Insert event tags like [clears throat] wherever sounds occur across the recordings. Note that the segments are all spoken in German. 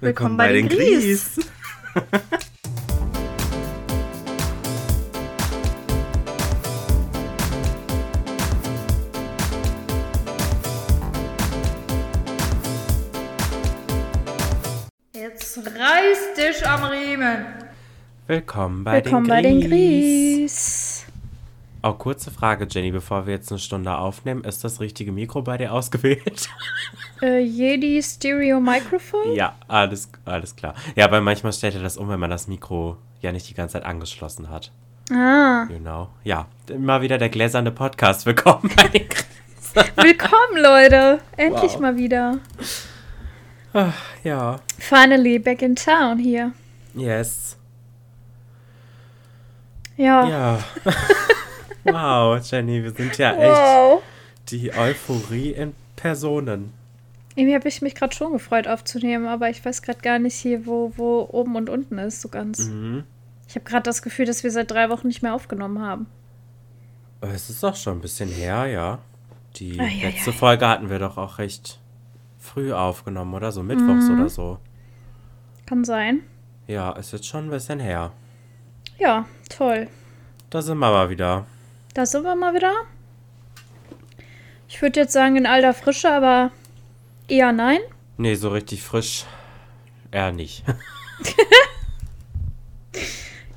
Willkommen, bei, den Gries. Jetzt reiß dich am Riemen. Willkommen bei Willkommen den bei den Gries. Oh, kurze Frage, Jenny, bevor wir jetzt eine Stunde aufnehmen. Ist das richtige Mikro bei dir ausgewählt? [laughs] Äh, Jedi Stereo Microphone? ja, alles, alles klar. Ja, weil manchmal stellt er das um, wenn man das Mikro ja nicht die ganze Zeit angeschlossen hat. Ah, Genau. Ja, immer wieder der gläserne Podcast. [laughs] Willkommen bei den Gries. willkommen, Leute. Endlich Wow. mal wieder. Ach, ja, Finally back in town hier. yes. Ja. Ja. [laughs] wow, Jenny, wir sind ja echt Wow. die Euphorie in Personen. Irgendwie habe ich mich gerade schon gefreut aufzunehmen, aber ich weiß gerade gar nicht hier, wo, wo oben und unten ist, so ganz. Mhm. Ich habe gerade das Gefühl, dass wir seit drei Wochen nicht mehr aufgenommen haben. Es ist auch schon ein bisschen her, ja. Die Ei, ei, letzte ei. Folge hatten wir doch auch recht früh aufgenommen, oder so? Mittwochs Mhm. oder so. Kann sein. Ja, ist jetzt schon ein bisschen her. Ja, toll. Da sind wir mal wieder. Da sind wir mal wieder. Ich würde jetzt sagen in alter Frische, aber eher nein. Nee, so richtig frisch eher nicht. [laughs]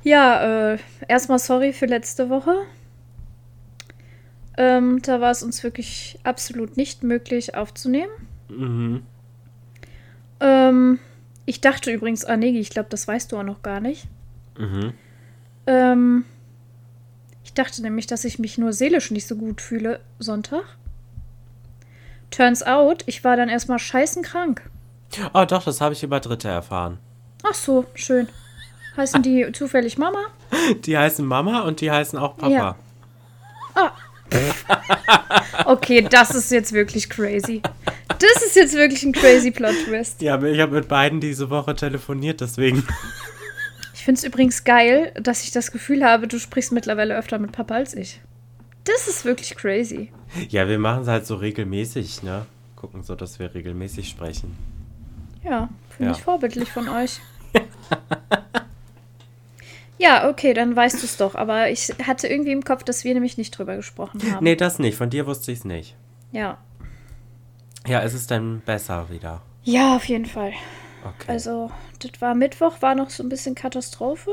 Ja, äh, erstmal sorry für letzte Woche. Ähm, da war es uns wirklich absolut nicht möglich aufzunehmen. mhm. Ähm, ich dachte übrigens, ah nee, ich glaube, das weißt du auch noch gar nicht. Mhm. Ähm, ich dachte nämlich, dass ich mich nur seelisch nicht so gut fühle Sonntag. Turns out, ich war dann erstmal scheißen krank. Oh, doch, das habe ich über Dritte erfahren. Ach so, schön. Heißen die [laughs] zufällig Mama? Die heißen Mama und die heißen auch Papa. Ja. Okay, das ist jetzt wirklich crazy. Das ist jetzt wirklich ein crazy Plot-Twist. Ja, ich habe mit beiden diese Woche telefoniert, deswegen. Ich finde es übrigens geil, dass ich das Gefühl habe, du sprichst mittlerweile öfter mit Papa als ich. Das ist wirklich crazy. Ja, wir machen es halt so regelmäßig, ne? Gucken so, dass wir regelmäßig sprechen. Ja, finde Ja. ich vorbildlich von euch. ja, okay, dann weißt du es doch. Aber ich hatte irgendwie im Kopf, dass wir nämlich nicht drüber gesprochen haben. Nee, das nicht. Von dir wusste ich es nicht. Ja. Ja, ist es denn besser wieder? Ja, auf jeden Fall. Okay. Also, das war Mittwoch, war noch so ein bisschen Katastrophe.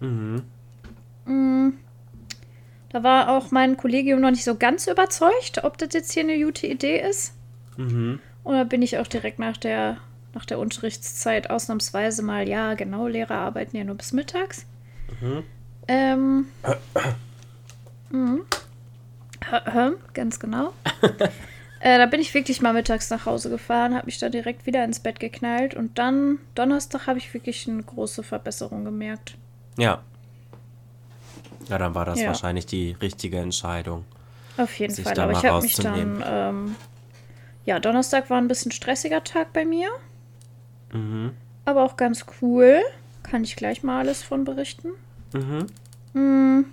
mhm. Mm. Da war auch mein Kollegium noch nicht so ganz überzeugt, ob das jetzt hier eine gute Idee ist. Mhm. Und da bin ich auch direkt nach der, nach der Unterrichtszeit ausnahmsweise mal, ja, genau, Lehrer arbeiten ja nur bis mittags. Mhm. Ähm. [coughs] mhm. Hä, Ganz genau. [laughs] äh, da bin ich wirklich mal mittags nach Hause gefahren, habe mich da direkt wieder ins Bett geknallt und dann Donnerstag habe ich wirklich eine große Verbesserung gemerkt. Ja. Ja, dann war das Ja. wahrscheinlich die richtige Entscheidung. Auf jeden sich Fall. da Aber mal ich habe mich dann, ähm, ja, Donnerstag war ein bisschen stressiger Tag bei mir, Mhm. aber auch ganz cool. Kann ich gleich mal alles von berichten. Mhm. Hm.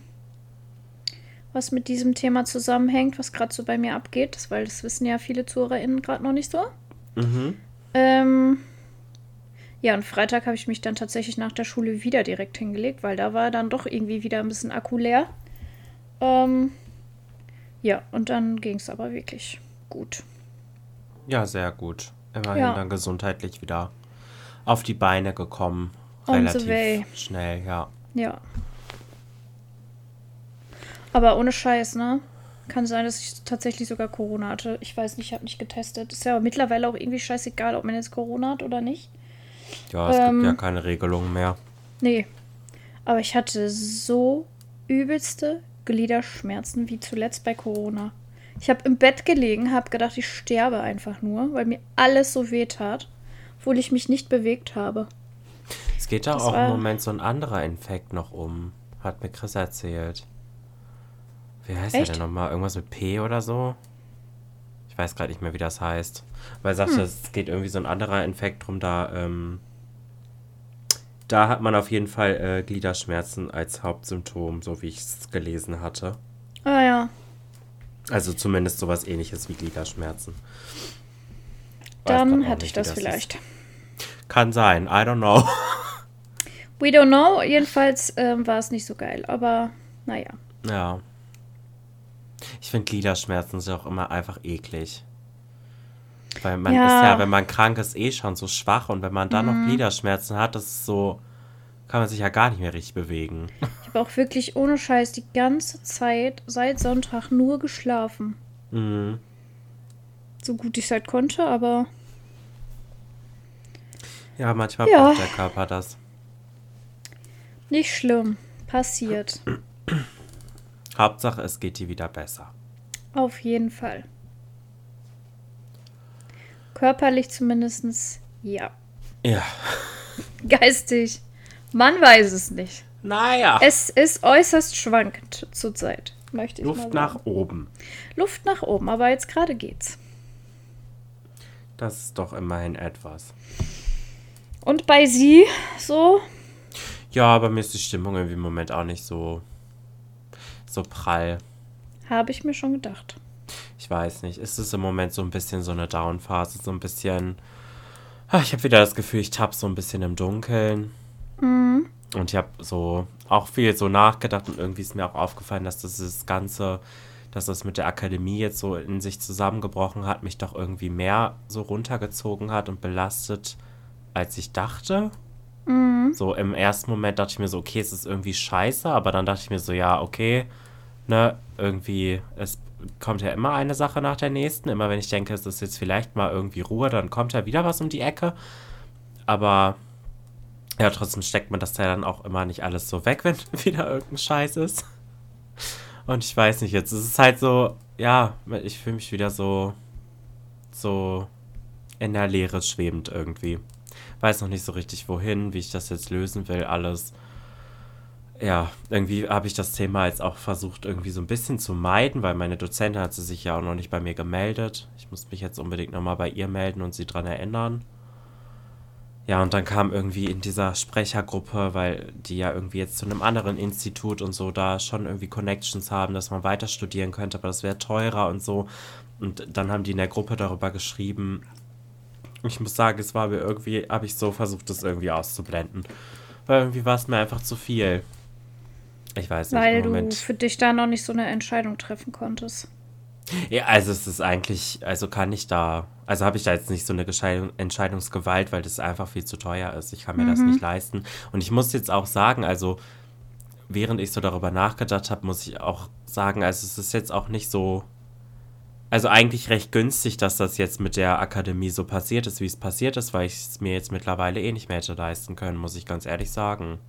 Was mit diesem Thema zusammenhängt, was gerade so bei mir abgeht, das, weil das wissen ja viele ZuhörerInnen gerade noch nicht so. Mhm. Ähm, ja, und Freitag habe ich mich dann tatsächlich nach der Schule wieder direkt hingelegt, weil da war dann doch irgendwie wieder ein bisschen Akku leer. Ähm, ja, und dann ging es aber wirklich gut. Ja, sehr gut. Immerhin Ja. dann gesundheitlich wieder auf die Beine gekommen. Relativ schnell, ja. Ja. Aber ohne Scheiß, ne? Kann sein, dass ich tatsächlich sogar Corona hatte. Ich weiß nicht, ich habe nicht getestet. Ist ja aber mittlerweile auch irgendwie scheißegal, ob man jetzt Corona hat oder nicht. Ja, es Ähm. gibt ja keine Regelungen mehr. Nee. Aber ich hatte so übelste Gliederschmerzen wie zuletzt bei Corona. Ich habe im Bett gelegen, habe gedacht, ich sterbe einfach nur, weil mir alles so weh tat, obwohl ich mich nicht bewegt habe. Es geht da das auch im Moment so ein anderer Infekt noch um. Hat mir Chris erzählt. Wie heißt der Echt? denn nochmal? Irgendwas mit P oder so? Ich weiß gerade nicht mehr, wie das heißt. Weil er sagte, Hm. es geht irgendwie so ein anderer Infekt drum, da, ähm, da hat man auf jeden Fall äh, Gliederschmerzen als Hauptsymptom, so wie ich es gelesen hatte. Ah ja. Also zumindest sowas ähnliches wie Gliederschmerzen. Weiß Dann hatte ich das wie vielleicht. Ist. Kann sein, I don't know. We don't know. Jedenfalls ähm, war es nicht so geil, aber naja. Ja. Ich finde Gliederschmerzen sind auch immer einfach eklig. Weil man Ja. ist ja, wenn man krank ist, eh schon so schwach und wenn man dann Mhm. noch Gliederschmerzen hat, das ist so, kann man sich ja gar nicht mehr richtig bewegen. Ich habe auch wirklich ohne Scheiß die ganze Zeit seit Sonntag nur geschlafen. Mhm. So gut ich es halt konnte, aber Ja, manchmal Ja. braucht der Körper das. nicht schlimm. Passiert. [clears throat] Hauptsache, es geht dir wieder besser. Auf jeden Fall. Körperlich zumindest ja. Ja. Geistig. Man weiß es nicht. Naja. Es ist äußerst schwankend zurzeit, möchte ich Luft nach oben. Luft nach oben, aber jetzt gerade geht's. Das ist doch immerhin etwas. Und bei Sie so? Ja, aber mir ist die Stimmung irgendwie im Moment auch nicht so, so prall. Habe ich mir schon gedacht. Ich weiß nicht. Es ist im Moment so ein bisschen so eine Down-Phase, so ein bisschen. Ah, Ich habe wieder das Gefühl, ich tapp so ein bisschen im Dunkeln. Und ich habe so auch viel so nachgedacht und irgendwie ist mir auch aufgefallen, dass das, das Ganze, dass das mit der Akademie jetzt so in sich zusammengebrochen hat, mich doch irgendwie mehr so runtergezogen hat und belastet, als ich dachte. So im ersten Moment dachte ich mir so, okay, es ist irgendwie scheiße, aber dann dachte ich mir so, ja, okay, ne, irgendwie, es kommt ja immer eine Sache nach der nächsten. Immer wenn ich denke, es ist jetzt vielleicht mal irgendwie Ruhe, dann kommt ja wieder was um die Ecke. Aber ja, trotzdem steckt man das ja dann auch immer nicht alles so weg, [laughs] wenn wieder irgendein Scheiß ist. Und ich weiß nicht, jetzt ist es halt so, ja, ich fühle mich wieder so, so in der Leere schwebend irgendwie. Weiß noch nicht so richtig wohin, wie ich das jetzt lösen will, alles. Ja, irgendwie habe ich das Thema jetzt auch versucht, irgendwie so ein bisschen zu meiden, weil meine Dozentin hat sie sich ja auch noch nicht bei mir gemeldet. Ich muss mich jetzt unbedingt nochmal bei ihr melden und sie dran erinnern. Ja, und dann kam irgendwie in dieser Sprechergruppe, weil die ja irgendwie jetzt zu einem anderen Institut und so da schon irgendwie Connections haben, dass man weiter studieren könnte, aber das wäre teurer und so. Und dann haben die in der Gruppe darüber geschrieben. Ich muss sagen, es war mir irgendwie, habe ich so versucht, das irgendwie auszublenden. Weil irgendwie war es mir einfach zu viel. Ich weiß nicht, Weil du für dich da noch nicht so eine Entscheidung treffen konntest. Ja, also es ist eigentlich, also kann ich da, also habe ich da jetzt nicht so eine Entscheidungsgewalt, weil das einfach viel zu teuer ist. Ich kann mir das nicht leisten. Und ich muss jetzt auch sagen, also während ich so darüber nachgedacht habe, muss ich auch sagen, also es ist jetzt auch nicht so, also eigentlich recht günstig, dass das jetzt mit der Akademie so passiert ist, wie es passiert ist, weil ich es mir jetzt mittlerweile eh nicht mehr hätte leisten können, muss ich ganz ehrlich sagen.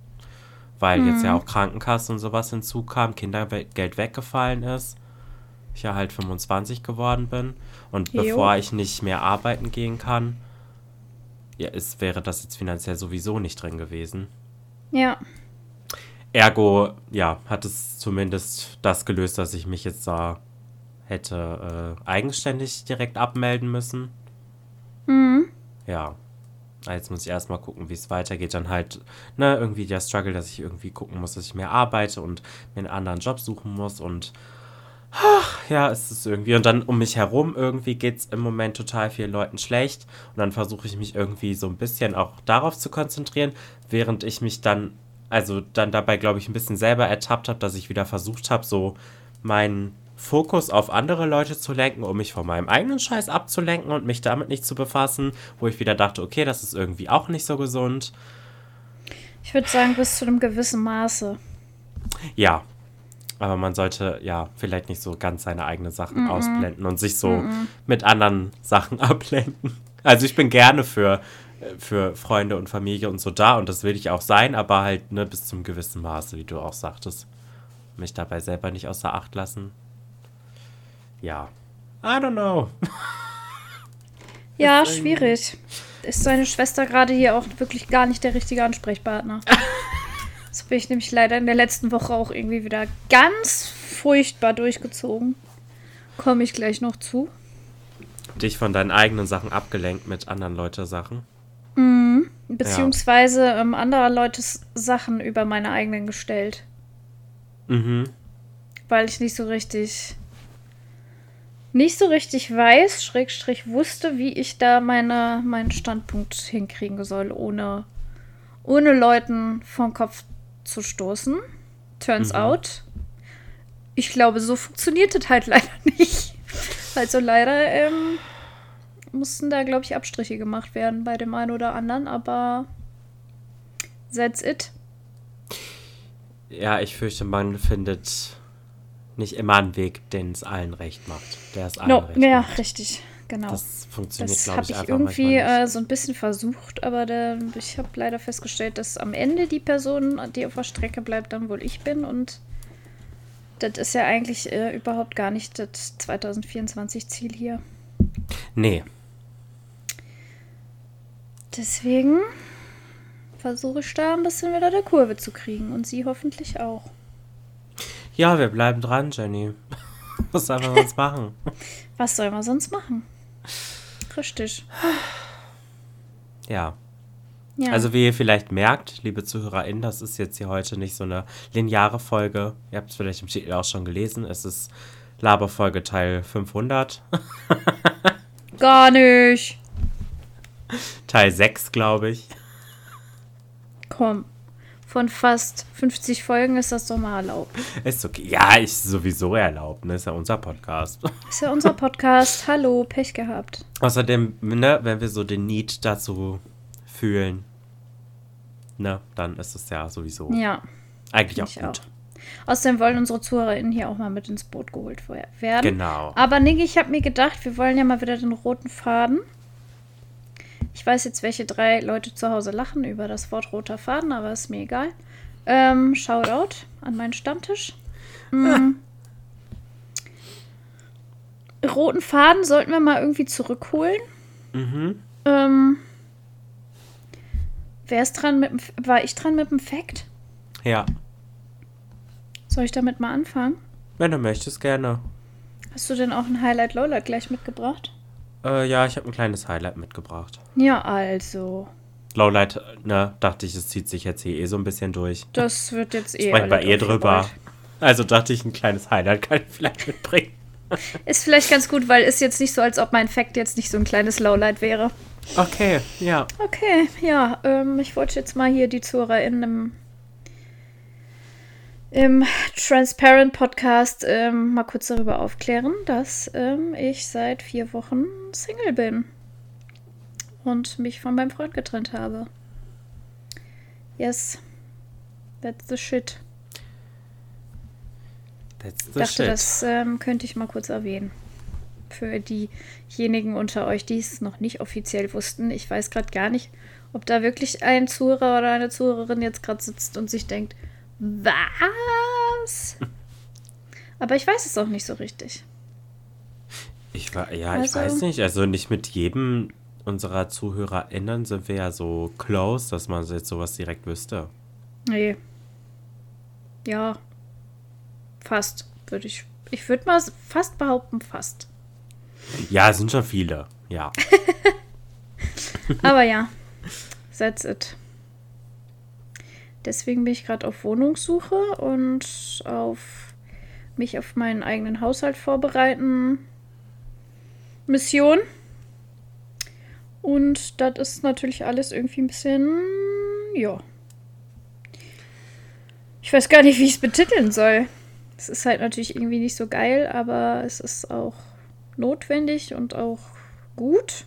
Weil jetzt ja auch Krankenkasse und sowas hinzukam, Kindergeld weggefallen ist ich ja halt 25 geworden bin und Jo. bevor ich nicht mehr arbeiten gehen kann, ja, es wäre das jetzt finanziell sowieso nicht drin gewesen. Ja. Ergo, ja, hat es zumindest das gelöst, dass ich mich jetzt da hätte äh, eigenständig direkt abmelden müssen. Mhm. Ja. Ah, Jetzt muss ich erstmal gucken, wie es weitergeht. Dann halt, ne, irgendwie der Struggle, dass ich irgendwie gucken muss, dass ich mehr arbeite und mir einen anderen Job suchen muss und ach, ja, es ist irgendwie. Und dann um mich herum irgendwie geht es im Moment total vielen Leuten schlecht. Und dann versuche ich mich irgendwie so ein bisschen auch darauf zu konzentrieren, während ich mich dann, also dann dabei, glaube ich, ein bisschen selber ertappt habe, dass ich wieder versucht habe, so meinen Fokus auf andere Leute zu lenken, um mich von meinem eigenen Scheiß abzulenken und mich damit nicht zu befassen, wo ich wieder dachte, okay, das ist irgendwie auch nicht so gesund. Ich würde sagen, bis zu einem gewissen Maße. Ja, aber man sollte ja vielleicht nicht so ganz seine eigenen Sachen ausblenden und sich so mit anderen Sachen [laughs] ablenken. Also ich bin gerne für, für Freunde und Familie und so da und das will ich auch sein, aber halt ne, bis zum gewissen Maße, wie du auch sagtest. Mich dabei selber nicht außer Acht lassen. Ja. I don't know. Ja, schwierig. Ist seine Schwester gerade hier auch wirklich gar nicht der richtige Ansprechpartner. [laughs] Das bin ich nämlich leider in der letzten Woche auch irgendwie wieder ganz furchtbar durchgezogen. Komme ich gleich noch zu. Dich von deinen eigenen Sachen abgelenkt mit anderen Leute Sachen. Beziehungsweise ähm, anderer Leutes Sachen über meine eigenen gestellt. Mhm. Weil ich nicht so richtig nicht so richtig weiß, Schrägstrich wusste, wie ich da meine, meinen Standpunkt hinkriegen soll, ohne, ohne Leuten vom Kopf zu stoßen. Turns mhm. out, ich glaube, so funktioniert es halt [laughs] leider nicht. Also leider ähm, mussten da, glaube ich, Abstriche gemacht werden bei dem einen oder anderen, aber that's it. Ja, ich fürchte, man findet nicht immer einen Weg, den es allen recht macht. Der es allen no, recht ja, macht. richtig, genau. Das funktioniert, das glaube ich, ich einfach irgendwie äh, so ein bisschen versucht, aber der, ich habe leider festgestellt, dass am Ende die Person, die auf der Strecke bleibt, dann wohl ich bin und das ist ja eigentlich äh, überhaupt gar nicht das 2024-Ziel hier. Nee. Deswegen versuche ich da ein bisschen wieder der Kurve zu kriegen und sie hoffentlich auch. Ja, wir bleiben dran, Jenny. [laughs] Was sollen wir sonst machen? Was soll man sonst machen? Richtig. Ja. Ja. Also wie ihr vielleicht merkt, liebe ZuhörerInnen, das ist jetzt hier heute nicht so eine lineare Folge. Ihr habt es vielleicht im Titel auch schon gelesen. Es ist Laberfolge Teil 500. [laughs] Gar nicht. Teil 6, glaube ich. Komm. Von fast 50 Folgen ist das doch mal erlaubt. Ist okay. Ja, ist sowieso erlaubt. Ne? Ist ja unser Podcast. [laughs] Ist ja unser Podcast. Hallo, Pech gehabt. Außerdem, ne, wenn wir so den Need dazu fühlen, ne, dann ist es ja sowieso Ja, eigentlich auch gut. auch. Außerdem wollen unsere ZuhörerInnen hier auch mal mit ins Boot geholt werden. Genau. Aber Niggi, ich habe mir gedacht, wir wollen ja mal wieder den roten Faden. Ich weiß jetzt, welche drei Leute zu Hause lachen über das Wort roter Faden, aber ist mir egal. Ähm, Shoutout an meinen Stammtisch. Mm. Roten Faden sollten wir mal irgendwie zurückholen. Mhm. Ähm, wer ist dran mit dem, war ich dran mit dem Fact? Ja. Soll ich damit mal anfangen? Wenn du möchtest, gerne. Hast du denn auch ein Highlight Lowlight gleich mitgebracht? Äh, ja, ich habe ein kleines Highlight mitgebracht. Ja, also. Lowlight, ne, dachte ich, es zieht sich jetzt hier eh so ein bisschen durch. Das wird jetzt eh. Sprechen wir eh drüber. Also dachte ich, ein kleines Highlight kann ich vielleicht mitbringen. Ist vielleicht ganz gut, weil ist jetzt nicht so, als ob mein Fact jetzt nicht so ein kleines Lowlight wäre. Okay, ja. Okay, ja, ähm, ich wollte jetzt mal hier die ZuhörerInnen im, im Transparent Podcast ähm, mal kurz darüber aufklären, dass ähm, ich seit vier Wochen Single bin und mich von meinem Freund getrennt habe. Yes, that's the shit. That's Ich the dachte, shit. das ähm, könnte ich mal kurz erwähnen. Für diejenigen unter euch, die es noch nicht offiziell wussten. Ich weiß gerade gar nicht, ob da wirklich ein Zuhörer oder eine Zuhörerin jetzt gerade sitzt und sich denkt, was? Aber ich weiß es auch nicht so richtig. Ich war, ja, Also- ich weiß nicht. Also nicht mit jedem unserer ZuhörerInnen sind wir ja so close, dass man jetzt sowas direkt wüsste. Nee. Ja. Fast, würde ich. Ich würde mal fast behaupten, fast. Ja, es sind schon viele. Ja. [laughs] Aber ja, that's it. Deswegen bin ich gerade auf Wohnungssuche und auf mich auf meinen eigenen Haushalt vorbereiten. Mission. Und das ist natürlich alles irgendwie ein bisschen, ja. Ich weiß gar nicht, wie ich es betiteln soll. Es ist halt natürlich irgendwie nicht so geil, aber es ist auch notwendig und auch gut.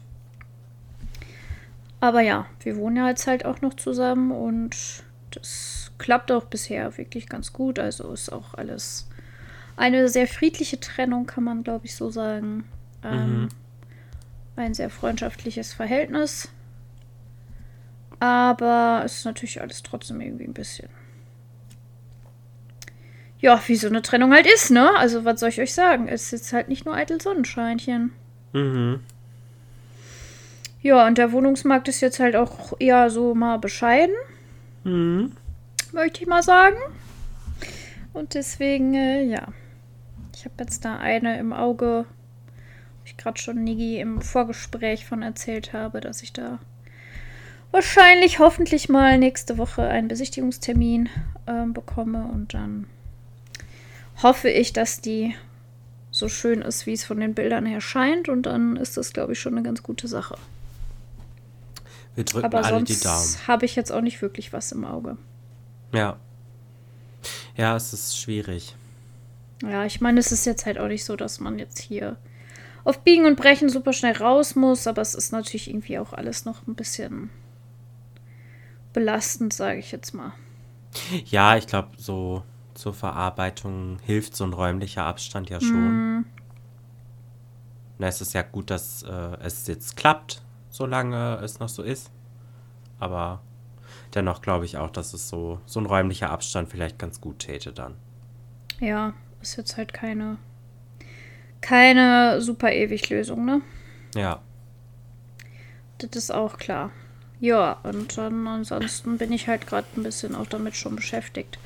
Aber ja, wir wohnen ja jetzt halt auch noch zusammen und das klappt auch bisher wirklich ganz gut. Also ist auch alles eine sehr friedliche Trennung, kann man glaube ich so sagen. Ähm, Mhm. Ein sehr freundschaftliches Verhältnis. Aber es ist natürlich alles trotzdem irgendwie ein bisschen. Ja, wie so eine Trennung halt ist, ne? Also, was soll ich euch sagen? Es ist jetzt halt nicht nur eitel Sonnenscheinchen. Mhm. Ja, und der Wohnungsmarkt ist jetzt halt auch eher so mal bescheiden, Mhm. möchte ich mal sagen. Und deswegen, äh, ja. Ich habe jetzt da eine im Auge, ich gerade schon Nigi im Vorgespräch von erzählt habe, dass ich da wahrscheinlich hoffentlich mal nächste Woche einen Besichtigungstermin ähm, bekomme und dann hoffe ich, dass die so schön ist, wie es von den Bildern her scheint. Und dann ist das, glaube ich, schon eine ganz gute Sache. Wir drücken Aber alle die Daumen. sonst habe ich jetzt auch nicht wirklich was im Auge. Ja. Ja, es ist schwierig. Ja, ich meine, es ist jetzt halt auch nicht so, dass man jetzt hier auf Biegen und Brechen super schnell raus muss, aber es ist natürlich irgendwie auch alles noch ein bisschen belastend, sage ich jetzt mal. Ja, ich glaube, so zur Verarbeitung hilft so ein räumlicher Abstand ja schon. Mhm. Na, es ist ja gut, dass äh, es jetzt klappt, solange es noch so ist. Aber dennoch glaube ich auch, dass es so, so ein räumlicher Abstand vielleicht ganz gut täte dann. Ja, ist jetzt halt keine, keine super ewig Lösung, ne? Ja. Das ist auch klar. Ja, und dann ansonsten bin ich halt gerade ein bisschen auch damit schon beschäftigt.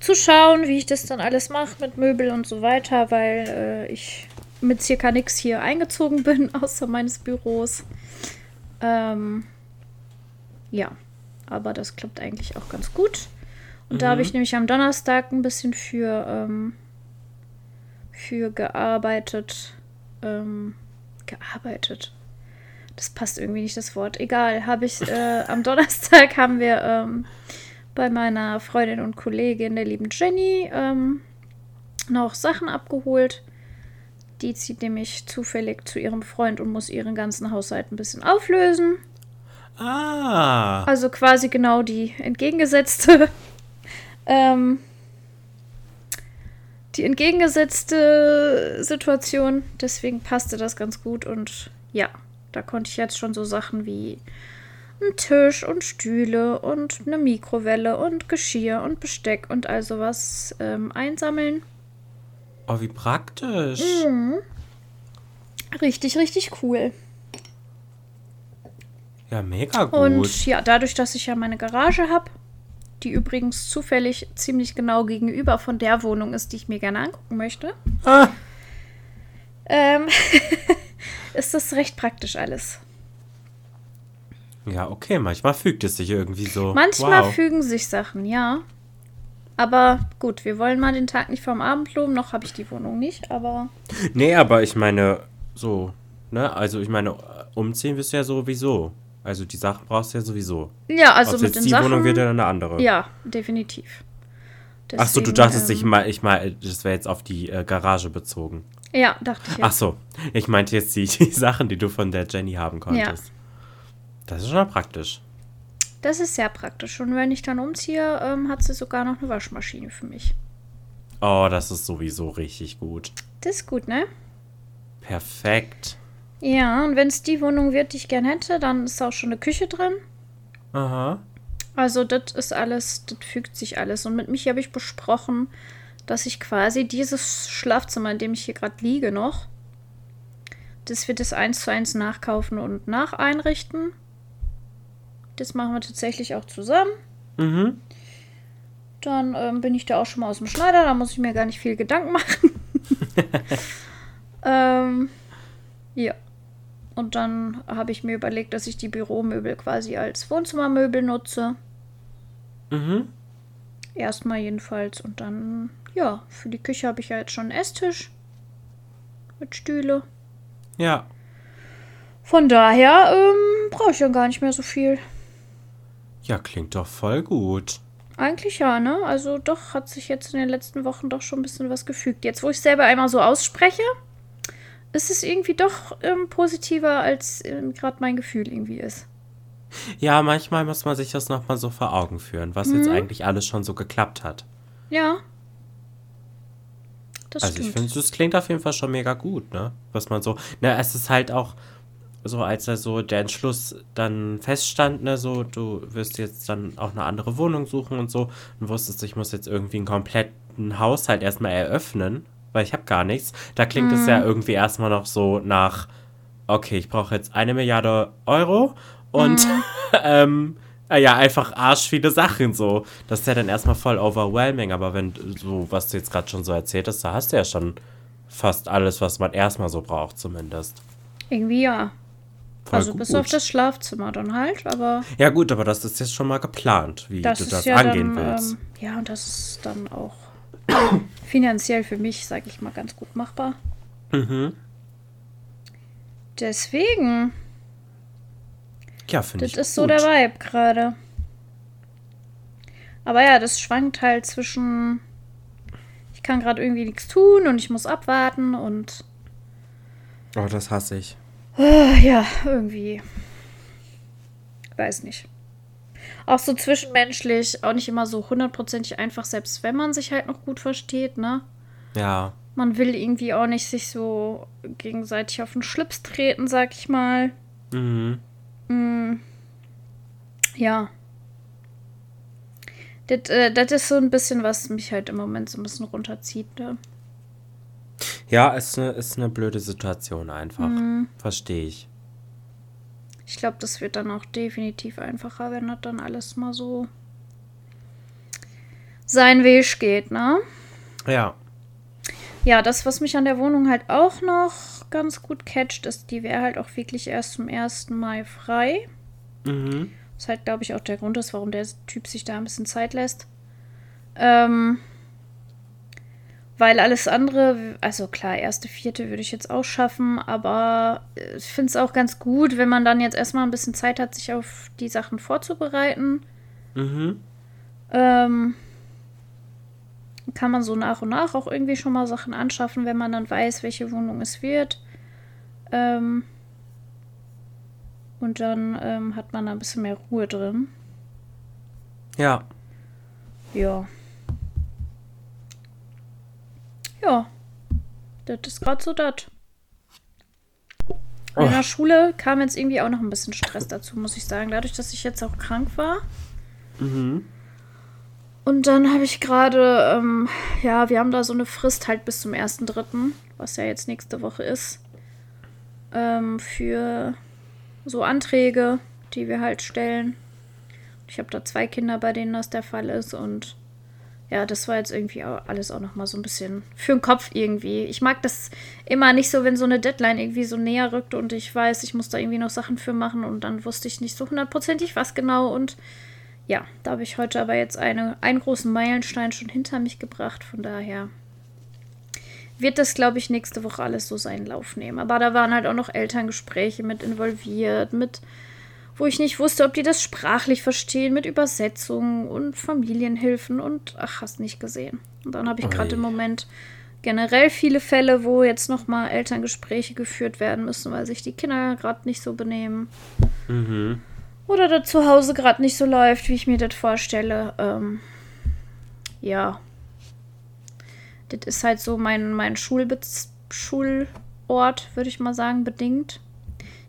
Zu schauen, wie ich das dann alles mache mit Möbel und so weiter, weil äh, ich mit circa nichts hier eingezogen bin, [laughs] außer meines Büros. Ähm, ja, aber das klappt eigentlich auch ganz gut. Und da habe ich nämlich am Donnerstag ein bisschen für, ähm, für gearbeitet. Ähm, gearbeitet. Das passt irgendwie nicht, das Wort. Egal, habe ich äh, [laughs] am Donnerstag haben wir ähm, bei meiner Freundin und Kollegin, der lieben Jenny, ähm, noch Sachen abgeholt. Die zieht nämlich zufällig zu ihrem Freund und muss ihren ganzen Haushalt ein bisschen auflösen. Ah. Also quasi genau die entgegengesetzte. [laughs] ähm, die entgegengesetzte Situation. Deswegen passte das ganz gut und ja, da konnte ich jetzt schon so Sachen wie einen Tisch und Stühle und eine Mikrowelle und Geschirr und Besteck und all sowas ähm, einsammeln. Oh, wie praktisch. Mhm. Richtig, richtig cool. Ja, mega gut. Und ja, dadurch, dass ich ja meine Garage habe, die übrigens zufällig ziemlich genau gegenüber von der Wohnung ist, die ich mir gerne angucken möchte, ah. ähm, [laughs] ist das recht praktisch alles. Ja, okay, manchmal fügt es sich irgendwie so. Manchmal wow. fügen sich Sachen, ja. Aber gut, wir wollen mal den Tag nicht vom Abend loben. Noch habe ich die Wohnung nicht, aber Nee, aber ich meine, so, ne? Also ich meine, umziehen wirst du ja sowieso. Also die Sachen brauchst du ja sowieso. ja, also Ob mit jetzt den die Sachen. Wohnung wird oder eine andere. ja, definitiv. Ach so, du Deswegen, dachtest, ähm, ich mal, ich mal, das wäre jetzt auf die äh, Garage bezogen. Ja, dachte ich. Ja. Ach so, ich meinte jetzt die, [laughs] die Sachen, die du von der Jenny haben konntest. Das ist schon mal praktisch. Das ist sehr praktisch. Und wenn ich dann umziehe, ähm, hat sie sogar noch eine Waschmaschine für mich. Oh, das ist sowieso richtig gut. Das ist gut, ne? Perfekt. Ja, und wenn es die Wohnung wird, die ich gern hätte, dann ist auch schon eine Küche drin. Aha. Also das ist alles, das fügt sich alles. Und mit Michi habe ich besprochen, dass ich quasi dieses Schlafzimmer, in dem ich hier gerade liege noch, das wird das eins zu eins nachkaufen und nacheinrichten. Das machen wir tatsächlich auch zusammen. Mhm. Dann ähm, bin ich da auch schon mal aus dem Schneider, da muss ich mir gar nicht viel Gedanken machen. [laughs] ähm, ja. Und dann habe ich mir überlegt, dass ich die Büromöbel quasi als Wohnzimmermöbel nutze. Mhm. Erstmal jedenfalls. Und dann, ja, für die Küche habe ich ja jetzt schon einen Esstisch. Mit Stühle. Ja. Von daher ähm, brauche ich ja gar nicht mehr so viel. Ja, klingt doch voll gut. Eigentlich ja, ne? Also doch hat sich jetzt in den letzten Wochen doch schon ein bisschen was gefügt. Jetzt, wo ich selber einmal so ausspreche, ist es irgendwie doch ähm, positiver, als ähm, gerade mein Gefühl irgendwie ist. Ja, manchmal muss man sich das nochmal so vor Augen führen, was Mhm. jetzt eigentlich alles schon so geklappt hat. Ja. Das also ich stimmt. finde, das klingt auf jeden Fall schon mega gut, ne? Was man so. Ne, es ist halt auch so, als da so der Entschluss dann feststand, ne, so, du wirst jetzt dann auch eine andere Wohnung suchen und so und wusstest, ich muss jetzt irgendwie einen kompletten Haushalt erstmal eröffnen, weil ich habe gar nichts. Da klingt es ja irgendwie erstmal noch so nach, okay, ich brauche jetzt eine Milliarde Euro und [laughs] ähm, äh, ja, einfach arsch viele Sachen so. Das ist ja dann erstmal voll overwhelming, aber wenn du- so, was du jetzt gerade schon so erzählt hast, da hast du ja schon fast alles, was man erstmal so braucht, zumindest. Irgendwie ja. Voll also gut. bis auf das Schlafzimmer dann halt, aber Ja, gut, aber das ist jetzt schon mal geplant, wie das du das ja angehen dann, willst. ähm, ja, und das ist dann auch [coughs] finanziell für mich, sage ich mal, ganz gut machbar. Mhm. Deswegen. Ja, finde ich. Das ist gut. so der Vibe gerade. Aber ja, das schwankt halt zwischen. Ich kann gerade irgendwie nichts tun und ich muss abwarten und. Oh, das hasse ich. Äh, ja, irgendwie. Weiß nicht. Auch so zwischenmenschlich, auch nicht immer so hundertprozentig einfach, selbst wenn man sich halt noch gut versteht, ne? Ja. Man will irgendwie auch nicht sich so gegenseitig auf den Schlips treten, sag ich mal. Mhm. Mm. Ja. Das, äh, das ist so ein bisschen, was mich halt im Moment so ein bisschen runterzieht. Ne? Ja, ist eine, ist eine blöde Situation einfach. Mhm. Verstehe ich. Ich glaube, das wird dann auch definitiv einfacher, wenn das dann alles mal so sein Weg geht, ne? Ja. Ja, das, was mich an der Wohnung halt auch noch ganz gut catcht, ist, die wäre halt auch wirklich erst zum 1. Mai frei. Mhm. Was halt, glaube ich, auch der Grund ist, warum der Typ sich da ein bisschen Zeit lässt. Ähm, weil alles andere, also klar, erste, vierte würde ich jetzt auch schaffen, aber ich finde es auch ganz gut, wenn man dann jetzt erstmal ein bisschen Zeit hat, sich auf die Sachen vorzubereiten. Mhm. Ähm, kann man so nach und nach auch irgendwie schon mal Sachen anschaffen, wenn man dann weiß, welche Wohnung es wird. Ähm, und dann ähm, hat man da ein bisschen mehr Ruhe drin. Ja. Ja. Ja. Das ist gerade so das. In der Schule kam jetzt irgendwie auch noch ein bisschen Stress dazu, muss ich sagen. Dadurch, dass ich jetzt auch krank war. Mhm. Und dann habe ich gerade, ähm, ja, wir haben da so eine Frist halt bis zum 1.3., was ja jetzt nächste Woche ist, ähm, für so Anträge, die wir halt stellen. Ich habe da zwei Kinder, bei denen das der Fall ist und ja, das war jetzt irgendwie auch alles auch noch mal so ein bisschen für den Kopf irgendwie. Ich mag das immer nicht so, wenn so eine Deadline irgendwie so näher rückt und ich weiß, ich muss da irgendwie noch Sachen für machen und dann wusste ich nicht so hundertprozentig was genau und ja, da habe ich heute aber jetzt eine, einen großen Meilenstein schon hinter mich gebracht, von daher wird das, glaube ich, nächste Woche alles so seinen Lauf nehmen. Aber da waren halt auch noch Elterngespräche mit involviert, mit, wo ich nicht wusste, ob die das sprachlich verstehen, mit Übersetzungen und Familienhilfen und ach, hast nicht gesehen. Und dann habe ich gerade im Moment generell viele Fälle, wo jetzt nochmal Elterngespräche geführt werden müssen, weil sich die Kinder gerade nicht so benehmen. Mhm. Oder da zu Hause gerade nicht so läuft, wie ich mir das vorstelle. Ähm, ja, das ist halt so mein, mein Schulbez Schulort, würde ich mal sagen, bedingt.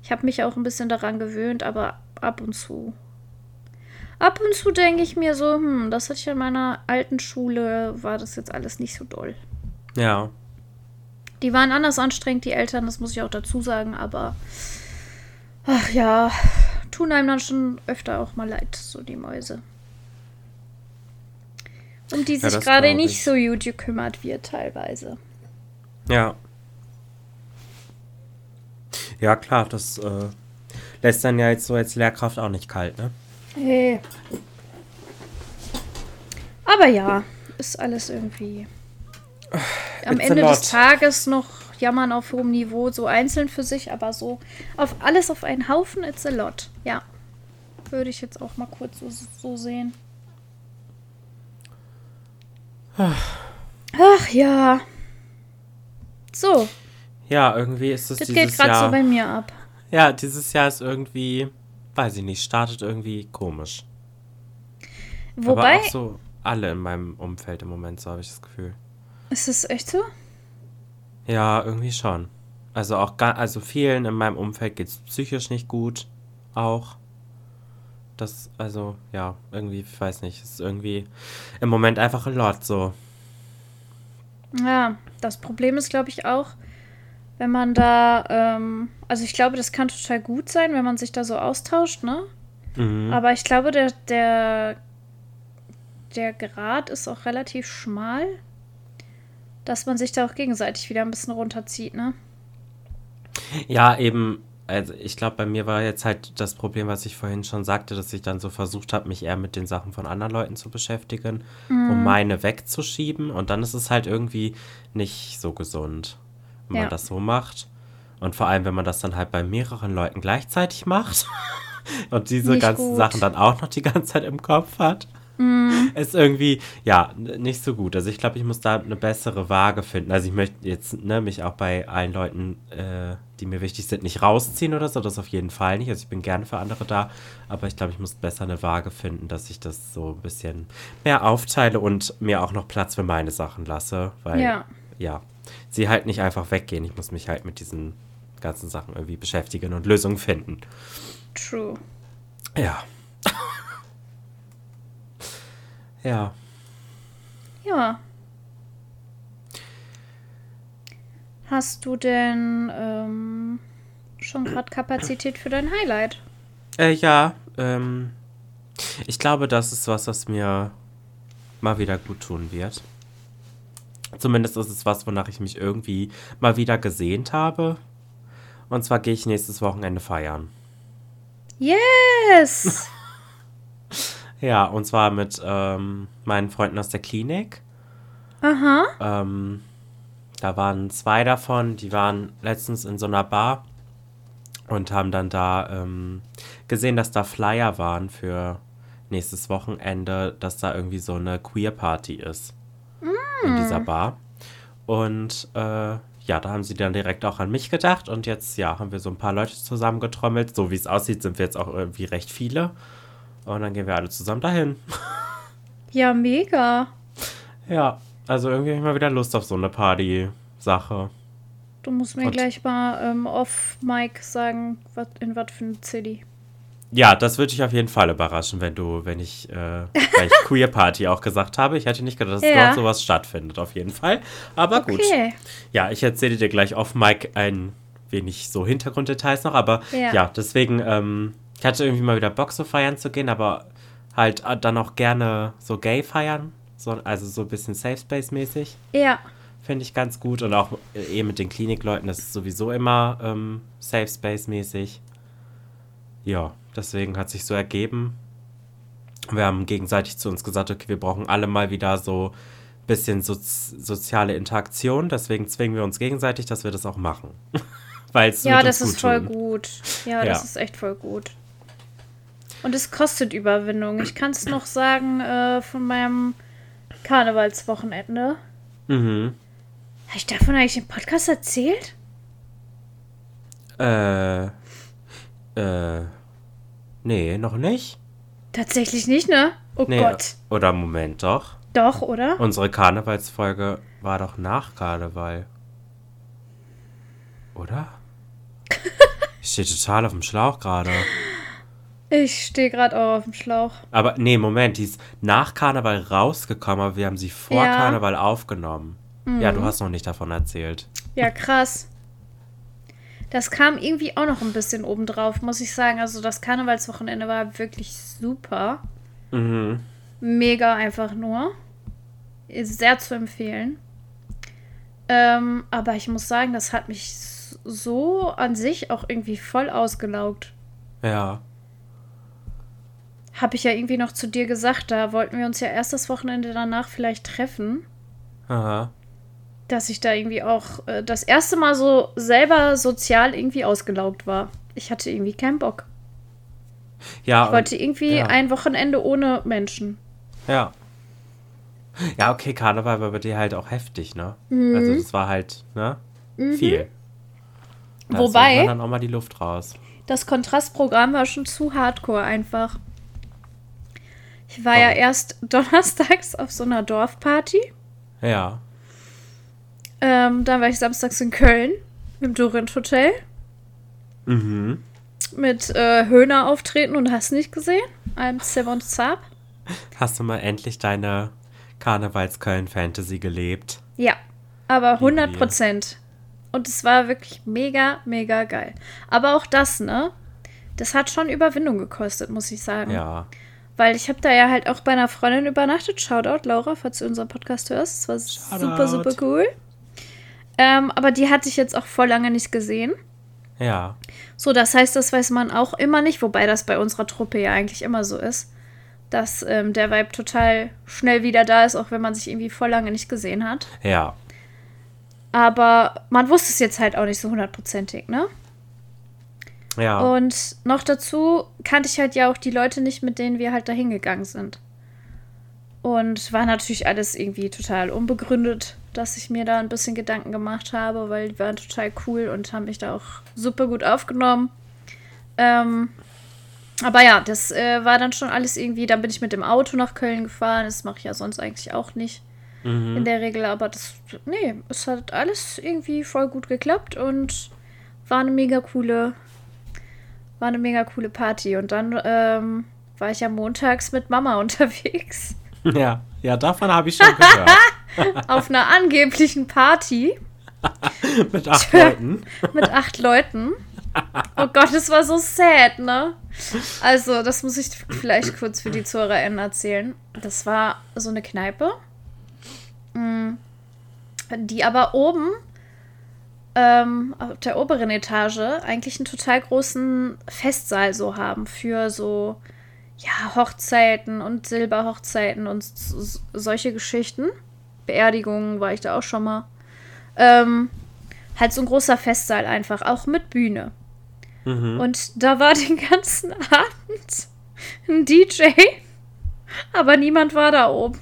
Ich habe mich auch ein bisschen daran gewöhnt, aber ab und zu. Ab und zu denke ich mir so, hm, das hatte ich in meiner alten Schule, war das jetzt alles nicht so doll. Ja. Die waren anders anstrengend, die Eltern, das muss ich auch dazu sagen, aber ach ja, tun einem dann schon öfter auch mal leid, so die Mäuse um die sich ja, gerade nicht so gut gekümmert wird teilweise. Ja. Ja, klar, das äh, lässt dann ja jetzt so als Lehrkraft auch nicht kalt, ne? Hey. Aber ja, ist alles irgendwie am Ende des Tages noch jammern auf hohem Niveau, so einzeln für sich, aber so auf alles auf einen Haufen, it's a lot. Ja. Würde ich jetzt auch mal kurz so, so sehen. Ach ja. So. Ja, irgendwie ist es das dieses geht gerade so bei mir ab. Ja, dieses Jahr ist irgendwie, weiß ich nicht, startet irgendwie komisch. Wobei. Aber auch so alle in meinem Umfeld im Moment, so habe ich das Gefühl. Ist es echt so? Ja, irgendwie schon. Also auch, also vielen in meinem Umfeld geht es psychisch nicht gut. Auch das, also, ja, irgendwie, ich weiß nicht, ist irgendwie im Moment einfach ein Lot so. Ja, das Problem ist, glaube ich, auch, wenn man da, ähm, also ich glaube, das kann total gut sein, wenn man sich da so austauscht, ne? Mhm. Aber ich glaube, der, der, der Grad ist auch relativ schmal, dass man sich da auch gegenseitig wieder ein bisschen runterzieht, ne? Ja, eben, also ich glaube, bei mir war jetzt halt das Problem, was ich vorhin schon sagte, dass ich dann so versucht habe, mich eher mit den Sachen von anderen Leuten zu beschäftigen, mhm. um meine wegzuschieben. Und dann ist es halt irgendwie nicht so gesund. Wenn Ja. man das so macht. Und vor allem, wenn man das dann halt bei mehreren Leuten gleichzeitig macht [laughs] und diese Nicht ganzen gut. Sachen dann auch noch die ganze Zeit im Kopf hat. Ist irgendwie, ja, nicht so gut. Also ich glaube, ich muss da eine bessere Waage finden. Also ich möchte jetzt ne, mich auch bei allen Leuten, äh, die mir wichtig sind, nicht rausziehen oder so. Das auf jeden Fall nicht. Also ich bin gerne für andere da. Aber ich glaube, ich muss besser eine Waage finden, dass ich das so ein bisschen mehr aufteile und mir auch noch Platz für meine Sachen lasse. Weil, Ja. ja, sie halt nicht einfach weggehen. Ich muss mich halt mit diesen ganzen Sachen irgendwie beschäftigen und Lösungen finden. True. Ja. ja. Ja. Hast du denn ähm, schon gerade Kapazität für dein Highlight? Äh, ja, ähm, ich glaube, das ist was, was mir mal wieder gut tun wird. Zumindest ist es was, wonach ich mich irgendwie mal wieder gesehnt habe. Und zwar gehe ich nächstes Wochenende feiern. Yes! [laughs] Ja, und zwar mit ähm, meinen Freunden aus der Klinik. Aha. Ähm, da waren zwei davon, die waren letztens in so einer Bar und haben dann da ähm, gesehen, dass da Flyer waren für nächstes Wochenende, dass da irgendwie so eine Queer-Party ist in dieser Bar. Und äh, ja, da haben sie dann direkt auch an mich gedacht und jetzt, ja, haben wir so ein paar Leute zusammengetrommelt. So wie es aussieht, sind wir jetzt auch irgendwie recht viele. Und dann gehen wir alle zusammen dahin. [laughs] Ja, mega. Ja, also irgendwie habe ich mal wieder Lust auf so eine Party-Sache. Du musst mir Und- gleich mal ähm, off Mike sagen, wat, in was für eine City. Ja, das würde dich auf jeden Fall überraschen, wenn du, wenn ich, äh, weil ich [laughs] Queer Party auch gesagt habe. Ich hätte nicht gedacht, dass Ja. dort sowas stattfindet, auf jeden Fall. Aber gut. Okay. Ja, ich erzähle dir gleich off Mike ein wenig so Hintergrunddetails noch, aber Ja. ja, deswegen, ähm, ich hatte irgendwie mal wieder Bock, so feiern zu gehen, aber halt äh, dann auch gerne so gay feiern. So, also so ein bisschen Safe Space mäßig. Ja. Finde ich ganz gut. Und auch äh, eh mit den Klinikleuten, das ist sowieso immer ähm, Safe Space mäßig. Ja, deswegen hat sich so ergeben. Wir haben gegenseitig zu uns gesagt, okay, wir brauchen alle mal wieder so ein bisschen soz soziale Interaktion. Deswegen zwingen wir uns gegenseitig, dass wir das auch machen. [laughs] Weil es Ja, das ist voll tun. gut. Ja, Ja. das ist echt voll gut. Und es kostet Überwindung. Ich kann es noch sagen äh, von meinem Karnevalswochenende. Mhm. Habe ich davon eigentlich im Podcast erzählt? Äh. Äh. Nee, noch nicht? Tatsächlich nicht, ne? Oh Nee. Gott. Oder Moment, doch. Doch, oder? Unsere Karnevalsfolge war doch nach Karneval. Oder? [laughs] Ich stehe total auf dem Schlauch gerade. Ich stehe gerade auch auf dem Schlauch. Aber nee, Moment, die ist nach Karneval rausgekommen, aber wir haben sie vor Ja. Mhm. Karneval aufgenommen. Ja, du hast noch nicht davon erzählt. Ja, krass. Das kam irgendwie auch noch ein bisschen obendrauf, muss ich sagen. Also das Karnevalswochenende war wirklich super. Mhm. Mega einfach nur. Ist sehr zu empfehlen. Ähm, aber ich muss sagen, das hat mich so an sich auch irgendwie voll ausgelaugt. Ja. Habe ich ja irgendwie noch zu dir gesagt, da wollten wir uns ja erst das Wochenende danach vielleicht treffen. Aha. Dass ich da irgendwie auch äh, das erste Mal so selber sozial irgendwie ausgelaugt war. Ich hatte irgendwie keinen Bock. Ja, Ich wollte irgendwie ja. ein Wochenende ohne Menschen. ja. Ja, okay, Karneval war bei dir halt auch heftig, ne? Mhm. Also das war halt, ne? Viel. Da ist Wobei- irgendwann dann auch mal die Luft raus. Das Kontrastprogramm war schon zu hardcore einfach. Ich war ja Warum? erst [laughs] donnerstags auf so einer Dorfparty. Ja. Ähm, dann war ich samstags in Köln im Dorint Hotel Mhm. mit äh, Höhner auftreten und hast nicht gesehen. I'm Seven Zap. Hast du mal endlich deine Karnevals-Köln-Fantasy gelebt? Ja, aber Wie 100 wir. Prozent. Und es war wirklich mega, mega geil. Aber auch das, ne? Das hat schon Überwindung gekostet, muss ich sagen. Ja. Weil ich habe da ja halt auch bei einer Freundin übernachtet. Shoutout, Laura, falls du unseren Podcast hörst. Das war super, Shoutout. super cool. Ähm, aber die hatte ich jetzt auch voll lange nicht gesehen. Ja. So, das heißt, das weiß man auch immer nicht, wobei das bei unserer Truppe ja eigentlich immer so ist, dass ähm, der Vibe total schnell wieder da ist, auch wenn man sich irgendwie voll lange nicht gesehen hat. Ja. Aber man wusste es jetzt halt auch nicht so hundertprozentig, ne? Ja. Und noch dazu kannte ich halt ja auch die Leute nicht, mit denen wir halt dahin gegangen sind. Und war natürlich alles irgendwie total unbegründet, dass ich mir da ein bisschen Gedanken gemacht habe, weil die waren total cool und haben mich da auch super gut aufgenommen. Ähm, aber ja, das äh, war dann schon alles irgendwie. Dann bin ich mit dem Auto nach Köln gefahren. Das mache ich ja sonst eigentlich auch nicht Mhm. in der Regel. Aber das, nee, es hat alles irgendwie voll gut geklappt und war eine mega coole, war eine mega coole Party. Und dann ähm, war ich ja montags mit Mama [laughs] unterwegs Ja, ja, davon habe ich schon gehört. [laughs] [laughs] auf einer angeblichen Party [laughs] Mit acht Leuten. [laughs] mit acht Leuten. Oh Gott, das war so sad, ne? Also, das muss ich vielleicht kurz für die ZuhörerInnen erzählen. Das war so eine Kneipe, mm, die aber oben ähm, auf der oberen Etage eigentlich einen total großen Festsaal so haben für so ja, Hochzeiten und Silberhochzeiten und solche Geschichten. Beerdigungen war ich da auch schon mal. Ähm, halt so ein großer Festsaal einfach, auch mit Bühne. Mhm. Und da war [laughs] den ganzen Abend ein DJ, aber niemand war da oben.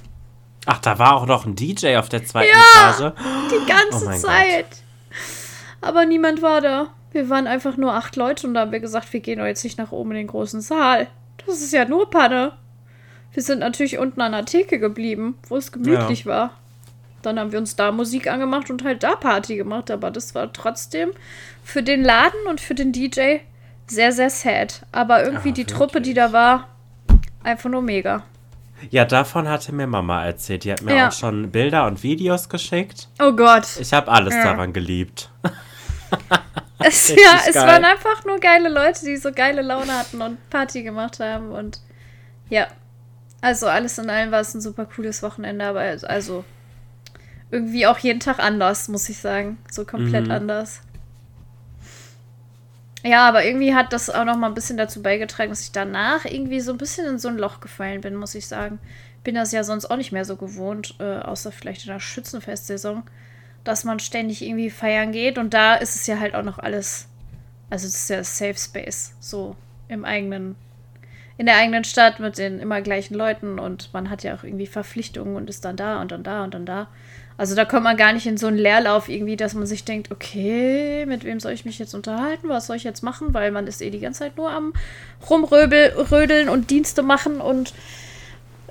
Ach, da war auch noch ein DJ auf der zweiten Ja. Etage. Die ganze Oh Zeit. Aber niemand war da. Wir waren einfach nur acht Leute und da haben wir gesagt, wir gehen doch jetzt nicht nach oben in den großen Saal. Das ist ja nur Panne. Wir sind natürlich unten an der Theke geblieben, wo es gemütlich war. Dann haben wir uns da Musik angemacht und halt da Party gemacht, aber das war trotzdem für den Laden und für den DJ sehr, sehr sad. Aber irgendwie Ah, die Truppe, die da war, einfach nur mega. Ja, davon hatte mir Mama erzählt. Die hat mir Ja. auch schon Bilder und Videos geschickt. Oh Gott. Ich habe alles Ja. daran geliebt. [laughs] Es, [laughs] ja, es geil. waren einfach nur geile Leute, die so geile Laune hatten und Party gemacht haben und ja. Also alles in allem war es ein super cooles Wochenende, aber also irgendwie auch jeden Tag anders, muss ich sagen. So komplett Mhm. anders. Ja, aber irgendwie hat das auch noch mal ein bisschen dazu beigetragen, dass ich danach irgendwie so ein bisschen in so ein Loch gefallen bin, muss ich sagen. Bin das ja sonst auch nicht mehr so gewohnt, äh, außer vielleicht in der Schützenfestsaison, dass man ständig irgendwie feiern geht. Und da ist es ja halt auch noch alles, also es ist ja Safe Space, so im eigenen, in der eigenen Stadt mit den immer gleichen Leuten und man hat ja auch irgendwie Verpflichtungen und ist dann da und dann da und dann da. Also da kommt man gar nicht in so einen Leerlauf irgendwie, dass man sich denkt, okay, mit wem soll ich mich jetzt unterhalten? Was soll ich jetzt machen? Weil man ist eh die ganze Zeit nur am rumrödeln und Dienste machen und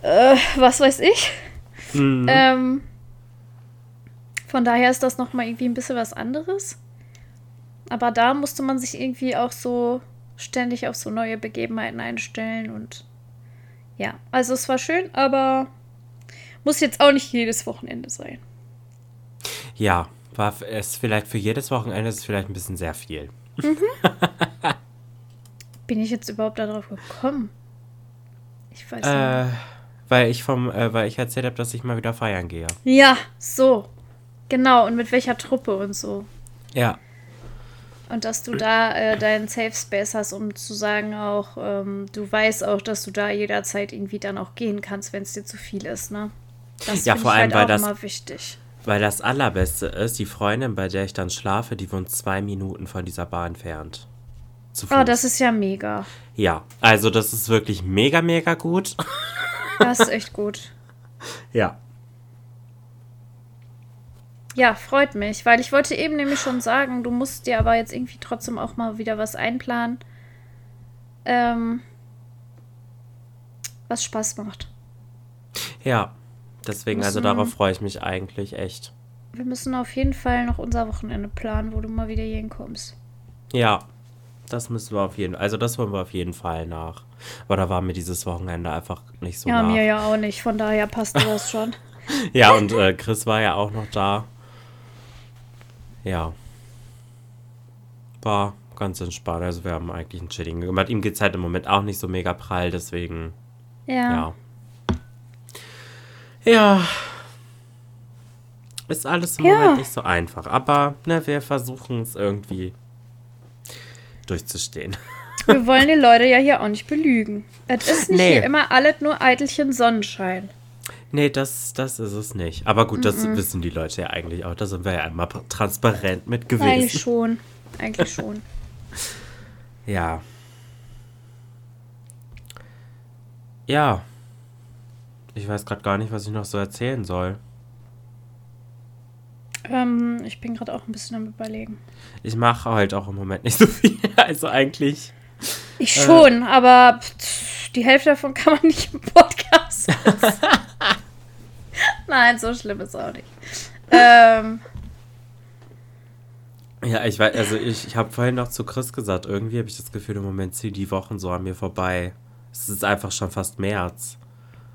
äh, was weiß ich. Mhm. Ähm, von daher ist das nochmal irgendwie ein bisschen was anderes. Aber da musste man sich irgendwie auch so ständig auf so neue Begebenheiten einstellen und ja, also es war schön, aber muss jetzt auch nicht jedes Wochenende sein. Ja, war es vielleicht für jedes Wochenende ist es vielleicht ein bisschen sehr viel. [laughs] Bin ich jetzt überhaupt darauf gekommen? Ich weiß Äh, nicht. weil ich vom, äh, weil ich erzählt habe, dass ich mal wieder feiern gehe. Ja, so. Genau, und mit welcher Truppe und so. Ja. Und dass du da äh, deinen Safe Space hast, um zu sagen auch, ähm, du weißt auch, dass du da jederzeit irgendwie dann auch gehen kannst, wenn es dir zu viel ist, ne? Das Ja, vor allem, halt weil auch das- immer wichtig. Weil das Allerbeste ist, die Freundin, bei der ich dann schlafe, die wohnt zwei Minuten von dieser Bar entfernt. Oh, das ist ja mega. ja, also das ist wirklich mega, mega gut. Das ist echt gut. [laughs] ja. Ja, freut mich, weil ich wollte eben nämlich schon sagen, du musst dir aber jetzt irgendwie trotzdem auch mal wieder was einplanen. Ähm, was Spaß macht. Ja. Deswegen, also Müssen- darauf freue ich mich eigentlich echt. Wir müssen auf jeden Fall noch unser Wochenende planen, wo du mal wieder hier hinkommst. Ja. Das müssen wir auf jeden Also das wollen wir auf jeden Fall nach. Aber da war mir dieses Wochenende einfach nicht so Ja, nach. mir ja auch nicht, von daher passt das [laughs] schon. Ja, und äh, Chris war ja auch noch da. Ja. War ganz entspannt. Also wir haben eigentlich einen chilligen gemacht. Ihm geht es halt im Moment auch nicht so mega prall, deswegen, Ja. ja. Ja. Ist alles im Ja. Moment nicht so einfach. Aber ne, wir versuchen es irgendwie durchzustehen. [laughs] Wir wollen die Leute ja hier auch nicht belügen. Es ist nicht Nee. hier immer alles nur Eitelchen Sonnenschein. Nee, das, das ist es nicht. Aber gut, das mm -mm. wissen die Leute ja eigentlich auch. Da sind wir ja einmal transparent mit gewesen. Eigentlich schon. Eigentlich [laughs] schon. ja. Ja. Ich weiß gerade gar nicht, was ich noch so erzählen soll. Ähm, ich bin gerade auch ein bisschen am Überlegen. Ich mache halt auch im Moment nicht so viel. [laughs] Also eigentlich. Ich schon, äh, aber die Hälfte davon kann man nicht im Podcast. [laughs] Nein, so schlimm ist auch nicht. Ähm. Ja, ich weiß, also ich, ich habe vorhin noch zu Chris gesagt, irgendwie habe ich das Gefühl, im Moment ziehen die Wochen so an mir vorbei. Es ist einfach schon fast März.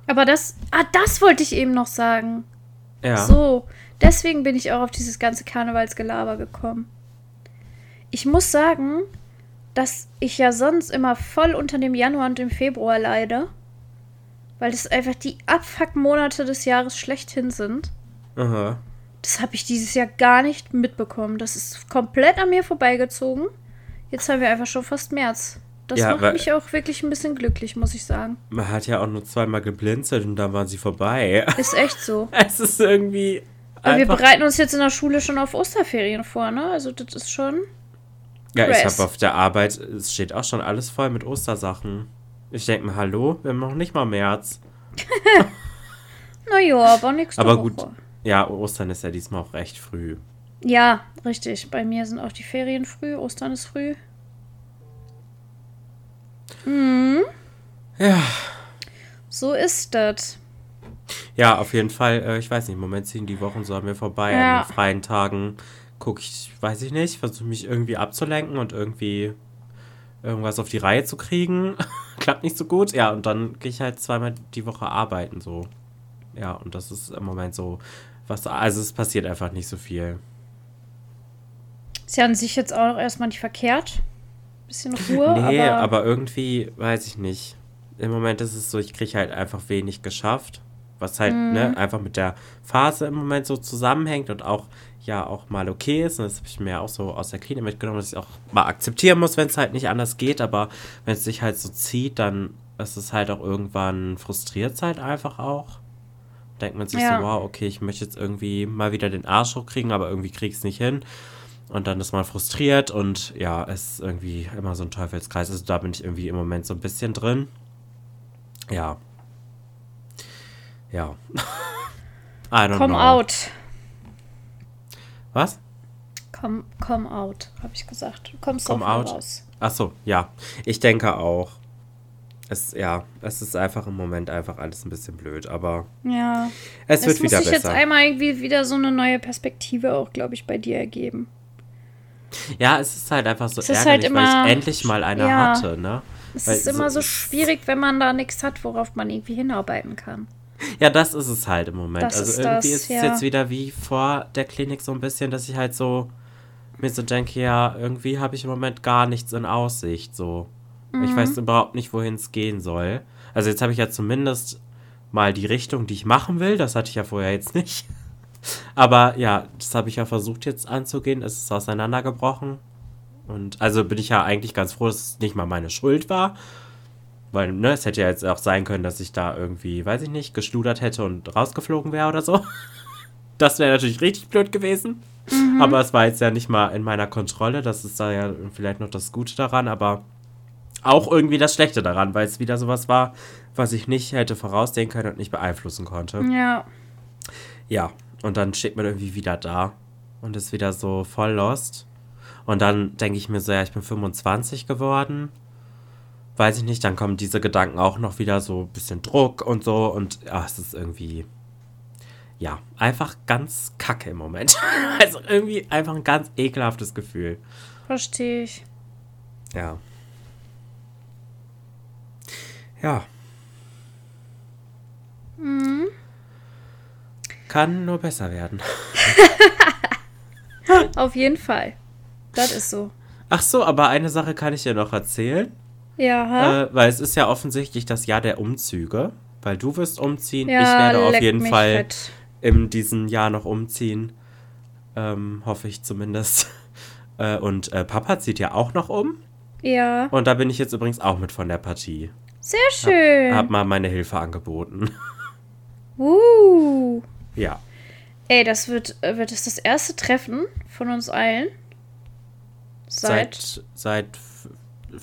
Aber das, ah, das wollte ich eben noch sagen. Ja. So, deswegen bin ich auch auf dieses ganze Karnevalsgelaber gekommen. Ich muss sagen, dass ich ja sonst immer voll unter dem Januar und dem Februar leide. Weil das einfach die Abfuck-Monate des Jahres schlechthin sind. Aha. Das habe ich dieses Jahr gar nicht mitbekommen. Das ist komplett an mir vorbeigezogen. Jetzt haben wir einfach schon fast März. Das ja, macht mich auch wirklich ein bisschen glücklich, muss ich sagen. Man hat ja auch nur zweimal geblinzelt und dann waren sie vorbei. [laughs] Ist echt so. es ist irgendwie. wir bereiten uns jetzt in der Schule schon auf Osterferien vor, ne? Also, das ist schon. Ja, Press. ich habe auf der Arbeit, es steht auch schon alles voll mit Ostersachen. Ich denke mir, hallo, wir haben noch nicht mal März. [laughs] naja, aber nächste Aber Woche. gut, ja, Ostern ist ja diesmal auch recht früh. Ja, richtig. Bei mir sind auch die Ferien früh, Ostern ist früh. Mhm. Ja. So ist das. Ja, auf jeden Fall. Äh, ich weiß nicht, im Moment ziehen die Wochen so an mir vorbei. Ja. An den freien Tagen gucke ich, weiß ich nicht, versuche mich irgendwie abzulenken und irgendwie irgendwas auf die Reihe zu kriegen. [laughs] Klappt nicht so gut. Ja, und dann gehe ich halt zweimal die Woche arbeiten, so. Ja, und das ist im Moment so, was, also es passiert einfach nicht so viel. Ist ja an sich jetzt auch erstmal nicht verkehrt. Bisschen Ruhe. Nee, aber, aber irgendwie, weiß ich nicht. Im Moment ist es so, ich kriege halt einfach wenig geschafft. Was halt, mm. ne, einfach mit der Phase im Moment so zusammenhängt und auch ja auch mal okay ist. Und das habe ich mir auch so aus der Klinik mitgenommen, dass ich auch mal akzeptieren muss, wenn es halt nicht anders geht. Aber wenn es sich halt so zieht, dann ist es halt auch irgendwann frustriert es halt einfach auch. Denkt man sich ja. so, wow, okay, ich möchte jetzt irgendwie mal wieder den Arsch hochkriegen, aber irgendwie krieg ich es nicht hin. Und dann ist man frustriert und ja, es ist irgendwie immer so ein Teufelskreis. Also da bin ich irgendwie im Moment so ein bisschen drin. Ja. Ja. [laughs] I don't Come know. out. Was? Come, come out, habe ich gesagt. Du kommst come out. raus. Ach so, ja. Ich denke auch. Es, ja, es ist einfach im Moment einfach alles ein bisschen blöd, aber ja. es wird es wieder besser. Es muss sich jetzt einmal irgendwie wieder so eine neue Perspektive auch, glaube ich, bei dir ergeben. Ja, es ist halt einfach so es ärgerlich, halt immer, weil ich endlich mal eine ja, hatte, ne? Es weil ist immer so schwierig, wenn man da nichts hat, worauf man irgendwie hinarbeiten kann. Ja, das ist es halt im Moment. Das also ist irgendwie das, ist es ja. jetzt wieder wie vor der Klinik so ein bisschen, dass ich halt so mir so denke, ja, irgendwie habe ich im Moment gar nichts in Aussicht. So. Mhm. Ich weiß überhaupt nicht, wohin es gehen soll. Also jetzt habe ich ja zumindest mal die Richtung, die ich machen will. Das hatte ich ja vorher jetzt nicht. Aber ja, das habe ich ja versucht jetzt anzugehen. Es ist auseinandergebrochen. Und also bin ich ja eigentlich ganz froh, dass es nicht mal meine Schuld war. Weil, ne, es hätte ja jetzt auch sein können, dass ich da irgendwie, weiß ich nicht, geschludert hätte und rausgeflogen wäre oder so. [laughs] Das wäre natürlich richtig blöd gewesen. Mhm. Aber es war jetzt ja nicht mal in meiner Kontrolle. Das ist da ja vielleicht noch das Gute daran, aber auch irgendwie das Schlechte daran, weil es wieder sowas war, was ich nicht hätte voraussehen können und nicht beeinflussen konnte. Ja. Ja, und dann steht man irgendwie wieder da und ist wieder so voll lost. Und dann denke ich mir so, ja, ich bin 25 geworden. Weiß ich nicht, dann kommen diese Gedanken auch noch wieder so ein bisschen Druck und so. Und ja, es ist irgendwie, ja, einfach ganz kacke im Moment. [laughs] also irgendwie einfach ein ganz ekelhaftes Gefühl. Verstehe ich. Ja. Ja. Mhm. Kann nur besser werden. [laughs] [laughs] Auf jeden Fall. Das ist so. Ach so, aber eine Sache kann ich dir noch erzählen. Ja. Äh, weil es ist ja offensichtlich das Jahr der Umzüge. Weil du wirst umziehen. Ja, ich werde auf jeden Fall fett. in diesem Jahr noch umziehen. Ähm, hoffe ich zumindest. [laughs] Äh, und äh, Papa zieht ja auch noch um. Ja. Und da bin ich jetzt übrigens auch mit von der Partie. Sehr schön. Hab, hab mal meine Hilfe angeboten. Uh. Ja. Ey, das wird, äh, wird es das erste Treffen von uns allen. Seit, Seit, seit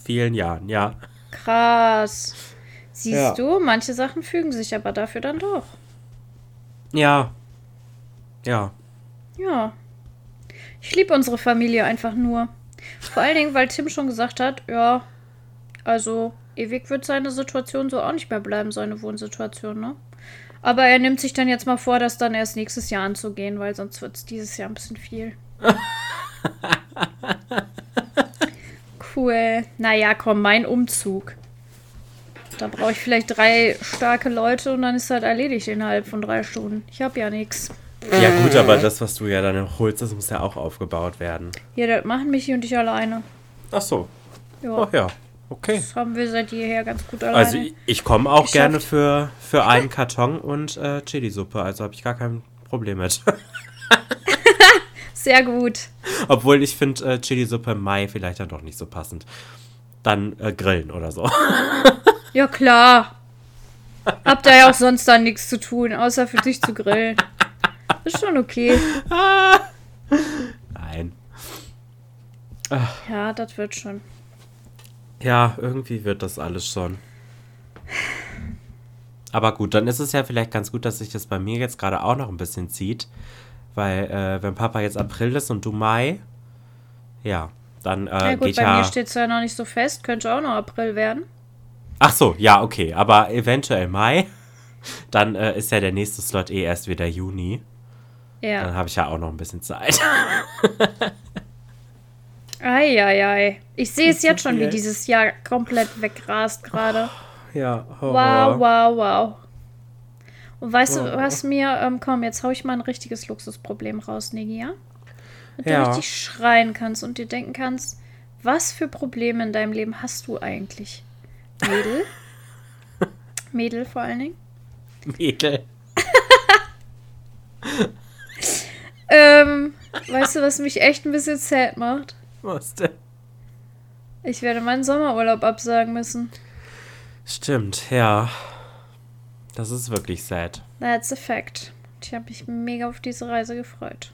vielen Jahren, ja. krass. Siehst Ja. du, manche Sachen fügen sich aber dafür dann doch. Ja. Ja. Ja. Ich liebe unsere Familie einfach nur. Vor allen Dingen, weil Tim schon gesagt hat, ja, also ewig wird seine Situation so auch nicht mehr bleiben, seine Wohnsituation, ne? Aber er nimmt sich dann jetzt mal vor, das dann erst nächstes Jahr anzugehen, weil sonst wird es dieses Jahr ein bisschen viel. [laughs] cool. Naja, komm, mein Umzug. Da brauche ich vielleicht drei starke Leute und dann ist das erledigt innerhalb von drei Stunden. Ich habe ja nichts. Ja, gut, aber das, was du ja dann holst, das muss ja auch aufgebaut werden. Ja, das machen Michi und ich alleine. Ach so. Ja, Ach ja. Okay. das haben wir seit jeher ganz gut alleine. Also ich, ich komme auch Geschafft. gerne für, für einen Karton und äh, Chili-Suppe, also habe ich gar kein Problem mit. [laughs] Sehr gut. Obwohl ich finde äh, Chili-Suppe im Mai vielleicht dann doch nicht so passend. Dann äh, grillen oder so. [laughs] Ja, klar. Habt ihr ja auch sonst dann nichts zu tun, außer für dich zu grillen. Ist schon okay. [laughs] Nein. Ja, das wird schon. Ja, irgendwie wird das alles schon. Aber gut, dann ist es ja vielleicht ganz gut, dass sich das bei mir jetzt gerade auch noch ein bisschen zieht. Weil, äh, wenn Papa jetzt April ist und du Mai, ja, dann äh, Ja gut, geht bei ja. mir steht es ja noch nicht so fest. Könnte auch noch April werden. Ach so, ja, okay, aber eventuell Mai. [laughs] Dann äh, ist ja der nächste Slot eh erst wieder Juni. Dann Ja. habe ich ja auch noch ein bisschen Zeit. [laughs] Eieiei. Ich sehe es jetzt schon, wie dieses Jahr komplett wegrast gerade. ja, Wow, wow, wow. Und weißt Oh. du, was mir, ähm, komm, jetzt hau ich mal ein richtiges Luxusproblem raus, Nigi, ja? Du Ja. richtig schreien kannst und dir denken kannst, was für Probleme in deinem Leben hast du eigentlich? Mädel? [laughs] Mädel vor allen Dingen. Mädel. [laughs] Ähm, weißt du, was mich echt ein bisschen sad macht? Denn? Ich werde meinen Sommerurlaub absagen müssen. Stimmt, ja. Das ist wirklich sad. That's a fact. Ich habe mich mega auf diese Reise gefreut.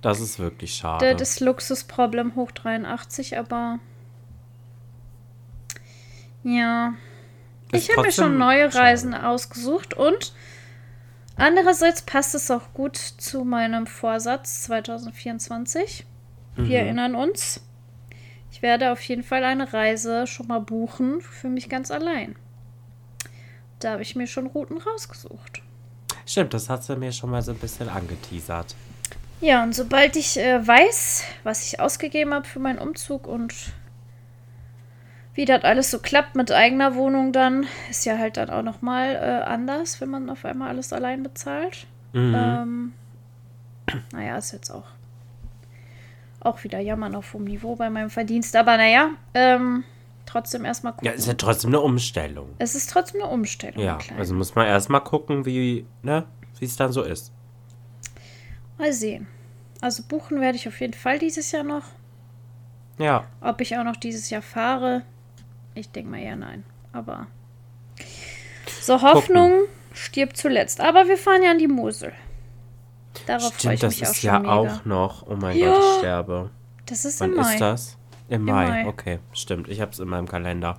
Das ist wirklich schade. Das ist Luxusproblem hoch 83, aber. Ja. Ist ich habe mir schon neue schade. Reisen ausgesucht und andererseits passt es auch gut zu meinem Vorsatz 2024. Wir Mhm. erinnern uns. Ich werde auf jeden Fall eine Reise schon mal buchen für mich ganz allein. Da habe ich mir schon Routen rausgesucht. Stimmt, das hat sie mir schon mal so ein bisschen angeteasert. Ja, und sobald ich äh, weiß, was ich ausgegeben habe für meinen Umzug und wie das alles so klappt mit eigener Wohnung dann, ist ja halt dann auch nochmal äh, anders, wenn man auf einmal alles allein bezahlt. Mhm. Ähm, [clears throat] naja, ist jetzt auch, auch wieder jammern auf hohem Niveau bei meinem Verdienst. Aber naja, ähm, trotzdem erstmal gucken. ja, ist ja trotzdem eine Umstellung. es ist trotzdem eine Umstellung. Ja, eine kleine. also muss man erstmal gucken, wie, ne, wie es dann so ist. Mal sehen. Also buchen werde ich auf jeden Fall dieses Jahr noch. Ja, Ob ich auch noch dieses Jahr fahre? Ich denke mal eher nein. Aber so Hoffnung stirbt zuletzt. Aber wir fahren ja an die Mosel. Darauf freue stimmt, ich das mich auch ist schon ja mega. auch noch. Oh mein Ja. Gott, ich sterbe. Das ist Wann im Mai. ist das? Im Mai. Mai. okay, stimmt. Ich habe es in meinem Kalender.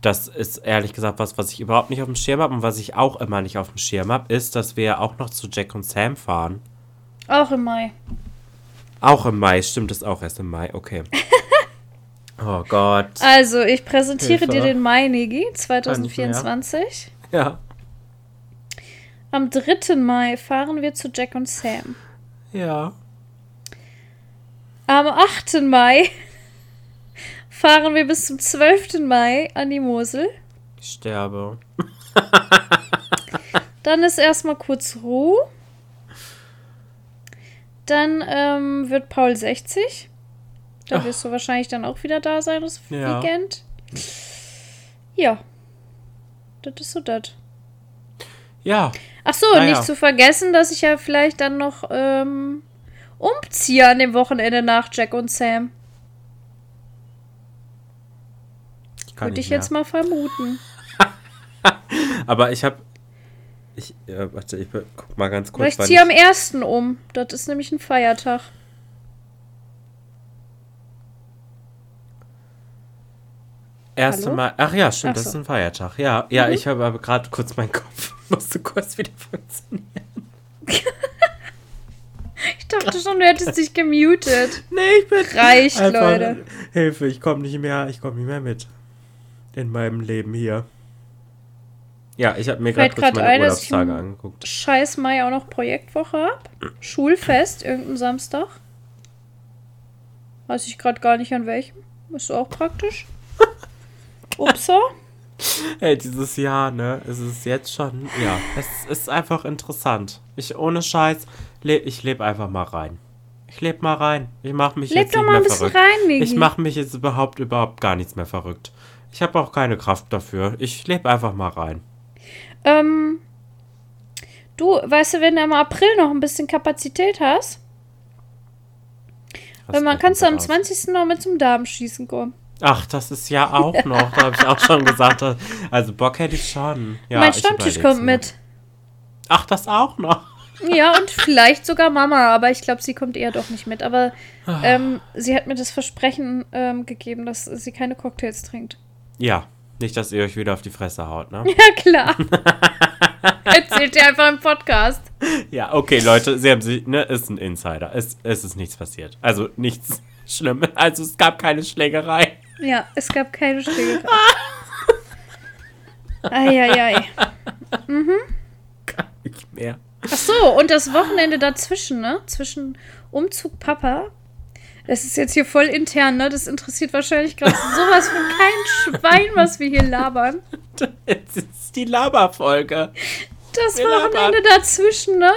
Das ist ehrlich gesagt was, was ich überhaupt nicht auf dem Schirm habe und was ich auch immer nicht auf dem Schirm habe, ist, dass wir auch noch zu Jack und Sam fahren. Auch im Mai. Auch im Mai, stimmt, ist auch erst im Mai, okay. [laughs] oh Gott. Also, ich präsentiere Hilfe. dir den Mai, Negi, 2024. Ja, Am 3. Mai fahren wir zu Jack und Sam. ja. Am 8. Mai [laughs] fahren wir bis zum 12. Mai an die Mosel. Ich sterbe. [laughs] Dann ist erstmal kurz Ruhe. Dann ähm, wird Paul 60. Da wirst du wahrscheinlich dann auch wieder da sein, das Ja. Weekend. Ja. Das ist so das. Ja, Ach so, Naja. nicht zu vergessen, dass ich ja vielleicht dann noch ähm, umziehe an dem Wochenende nach Jack und Sam. Würde ich mehr. jetzt mal vermuten. [laughs] Aber ich habe Ich, äh, warte, ich guck mal ganz kurz. Vielleicht ziehe am 1. um. Das ist nämlich ein Feiertag. Erste Hallo? Mal. Ach ja, stimmt, ach so. das ist ein Feiertag. Ja, ja, mhm. ich habe aber gerade kurz meinen Kopf. [laughs] Musste kurz wieder funktionieren. [laughs] ich dachte schon, du hättest dich gemutet. [laughs] Nee, ich bin. Reicht, Leute. Hilfe, ich komme nicht mehr, ich komme nicht mehr mit. In meinem Leben hier. Ja, ich habe mir gerade kurz meine ein, Urlaubstage angeguckt. Scheiß Mai auch noch Projektwoche ab. Schulfest, irgendein Samstag. Weiß ich gerade gar nicht an welchem. Ist auch praktisch. Upsa. Hey, dieses Jahr, ne? Es ist jetzt schon, ja, es ist einfach interessant. Ich ohne Scheiß, le ich lebe einfach mal rein. Ich lebe mal rein. Ich mache mich Leb jetzt doch nicht mal ein bisschen verrückt. rein, Migi. Ich mache mich jetzt überhaupt überhaupt gar nichts mehr verrückt. Ich habe auch keine Kraft dafür. Ich lebe einfach mal rein. Ähm, du, weißt du, wenn du im April noch ein bisschen Kapazität hast, wenn man kannst du am 20. noch mit zum Darmschießen kommen. Ach, das ist ja auch [laughs] noch, da habe ich auch schon gesagt. Also Bock hätte ich schon. Ja, mein Stammtisch kommt mit. Ach, das auch noch. [laughs] Ja, und vielleicht sogar Mama, aber ich glaube, sie kommt eher doch nicht mit. Aber ah. ähm, sie hat mir das Versprechen ähm, gegeben, dass sie keine Cocktails trinkt. Ja, nicht, dass ihr euch wieder auf die Fresse haut, ne? [laughs] Ja, klar. Erzählt ihr einfach im Podcast. Ja, okay, Leute, sie haben sich, ne, ist ein Insider. Es, es ist nichts passiert. Also nichts Schlimmes. Also es gab keine Schlägerei. Ja, es gab keine Schlägerei. [laughs] Eieiei. Mhm. Gar nicht mehr. Ach so, und das Wochenende dazwischen, ne? Zwischen Umzug Papa das ist jetzt hier voll intern, ne? Das interessiert wahrscheinlich gerade [laughs] sowas von kein Schwein, was wir hier labern. Das ist die Laberfolge. Das wir Wochenende labern. dazwischen, ne?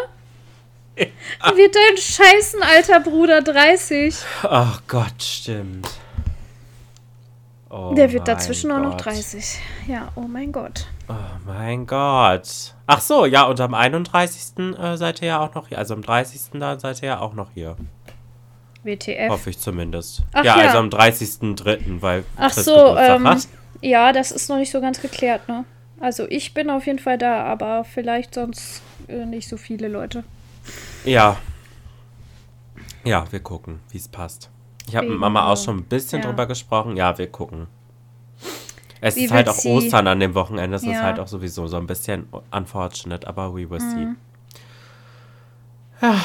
Ja. Wird dein scheißen alter Bruder 30. Ach Gott, stimmt. Oh Der wird dazwischen Gott. auch noch 30. Ja, oh mein Gott. Oh mein Gott. Ach so, ja, und am 31. Äh, seid ihr ja auch noch hier. Also am 30. da seid ihr ja auch noch hier. WTF. Hoffe ich zumindest. Ach, ja, ja, also am 30.03., weil Ach Chris so, ähm. Ja, das ist noch nicht so ganz geklärt, ne? Also ich bin auf jeden Fall da, aber vielleicht sonst äh, nicht so viele Leute. Ja. Ja, wir gucken, wie es passt. Ich habe mit Mama auch schon ein bisschen ja. drüber gesprochen. Ja, wir gucken. Es wie ist halt auch sie? Ostern an dem Wochenende. Es ja. ist halt auch sowieso so ein bisschen unfortunate, aber we will see. Mhm. Ja.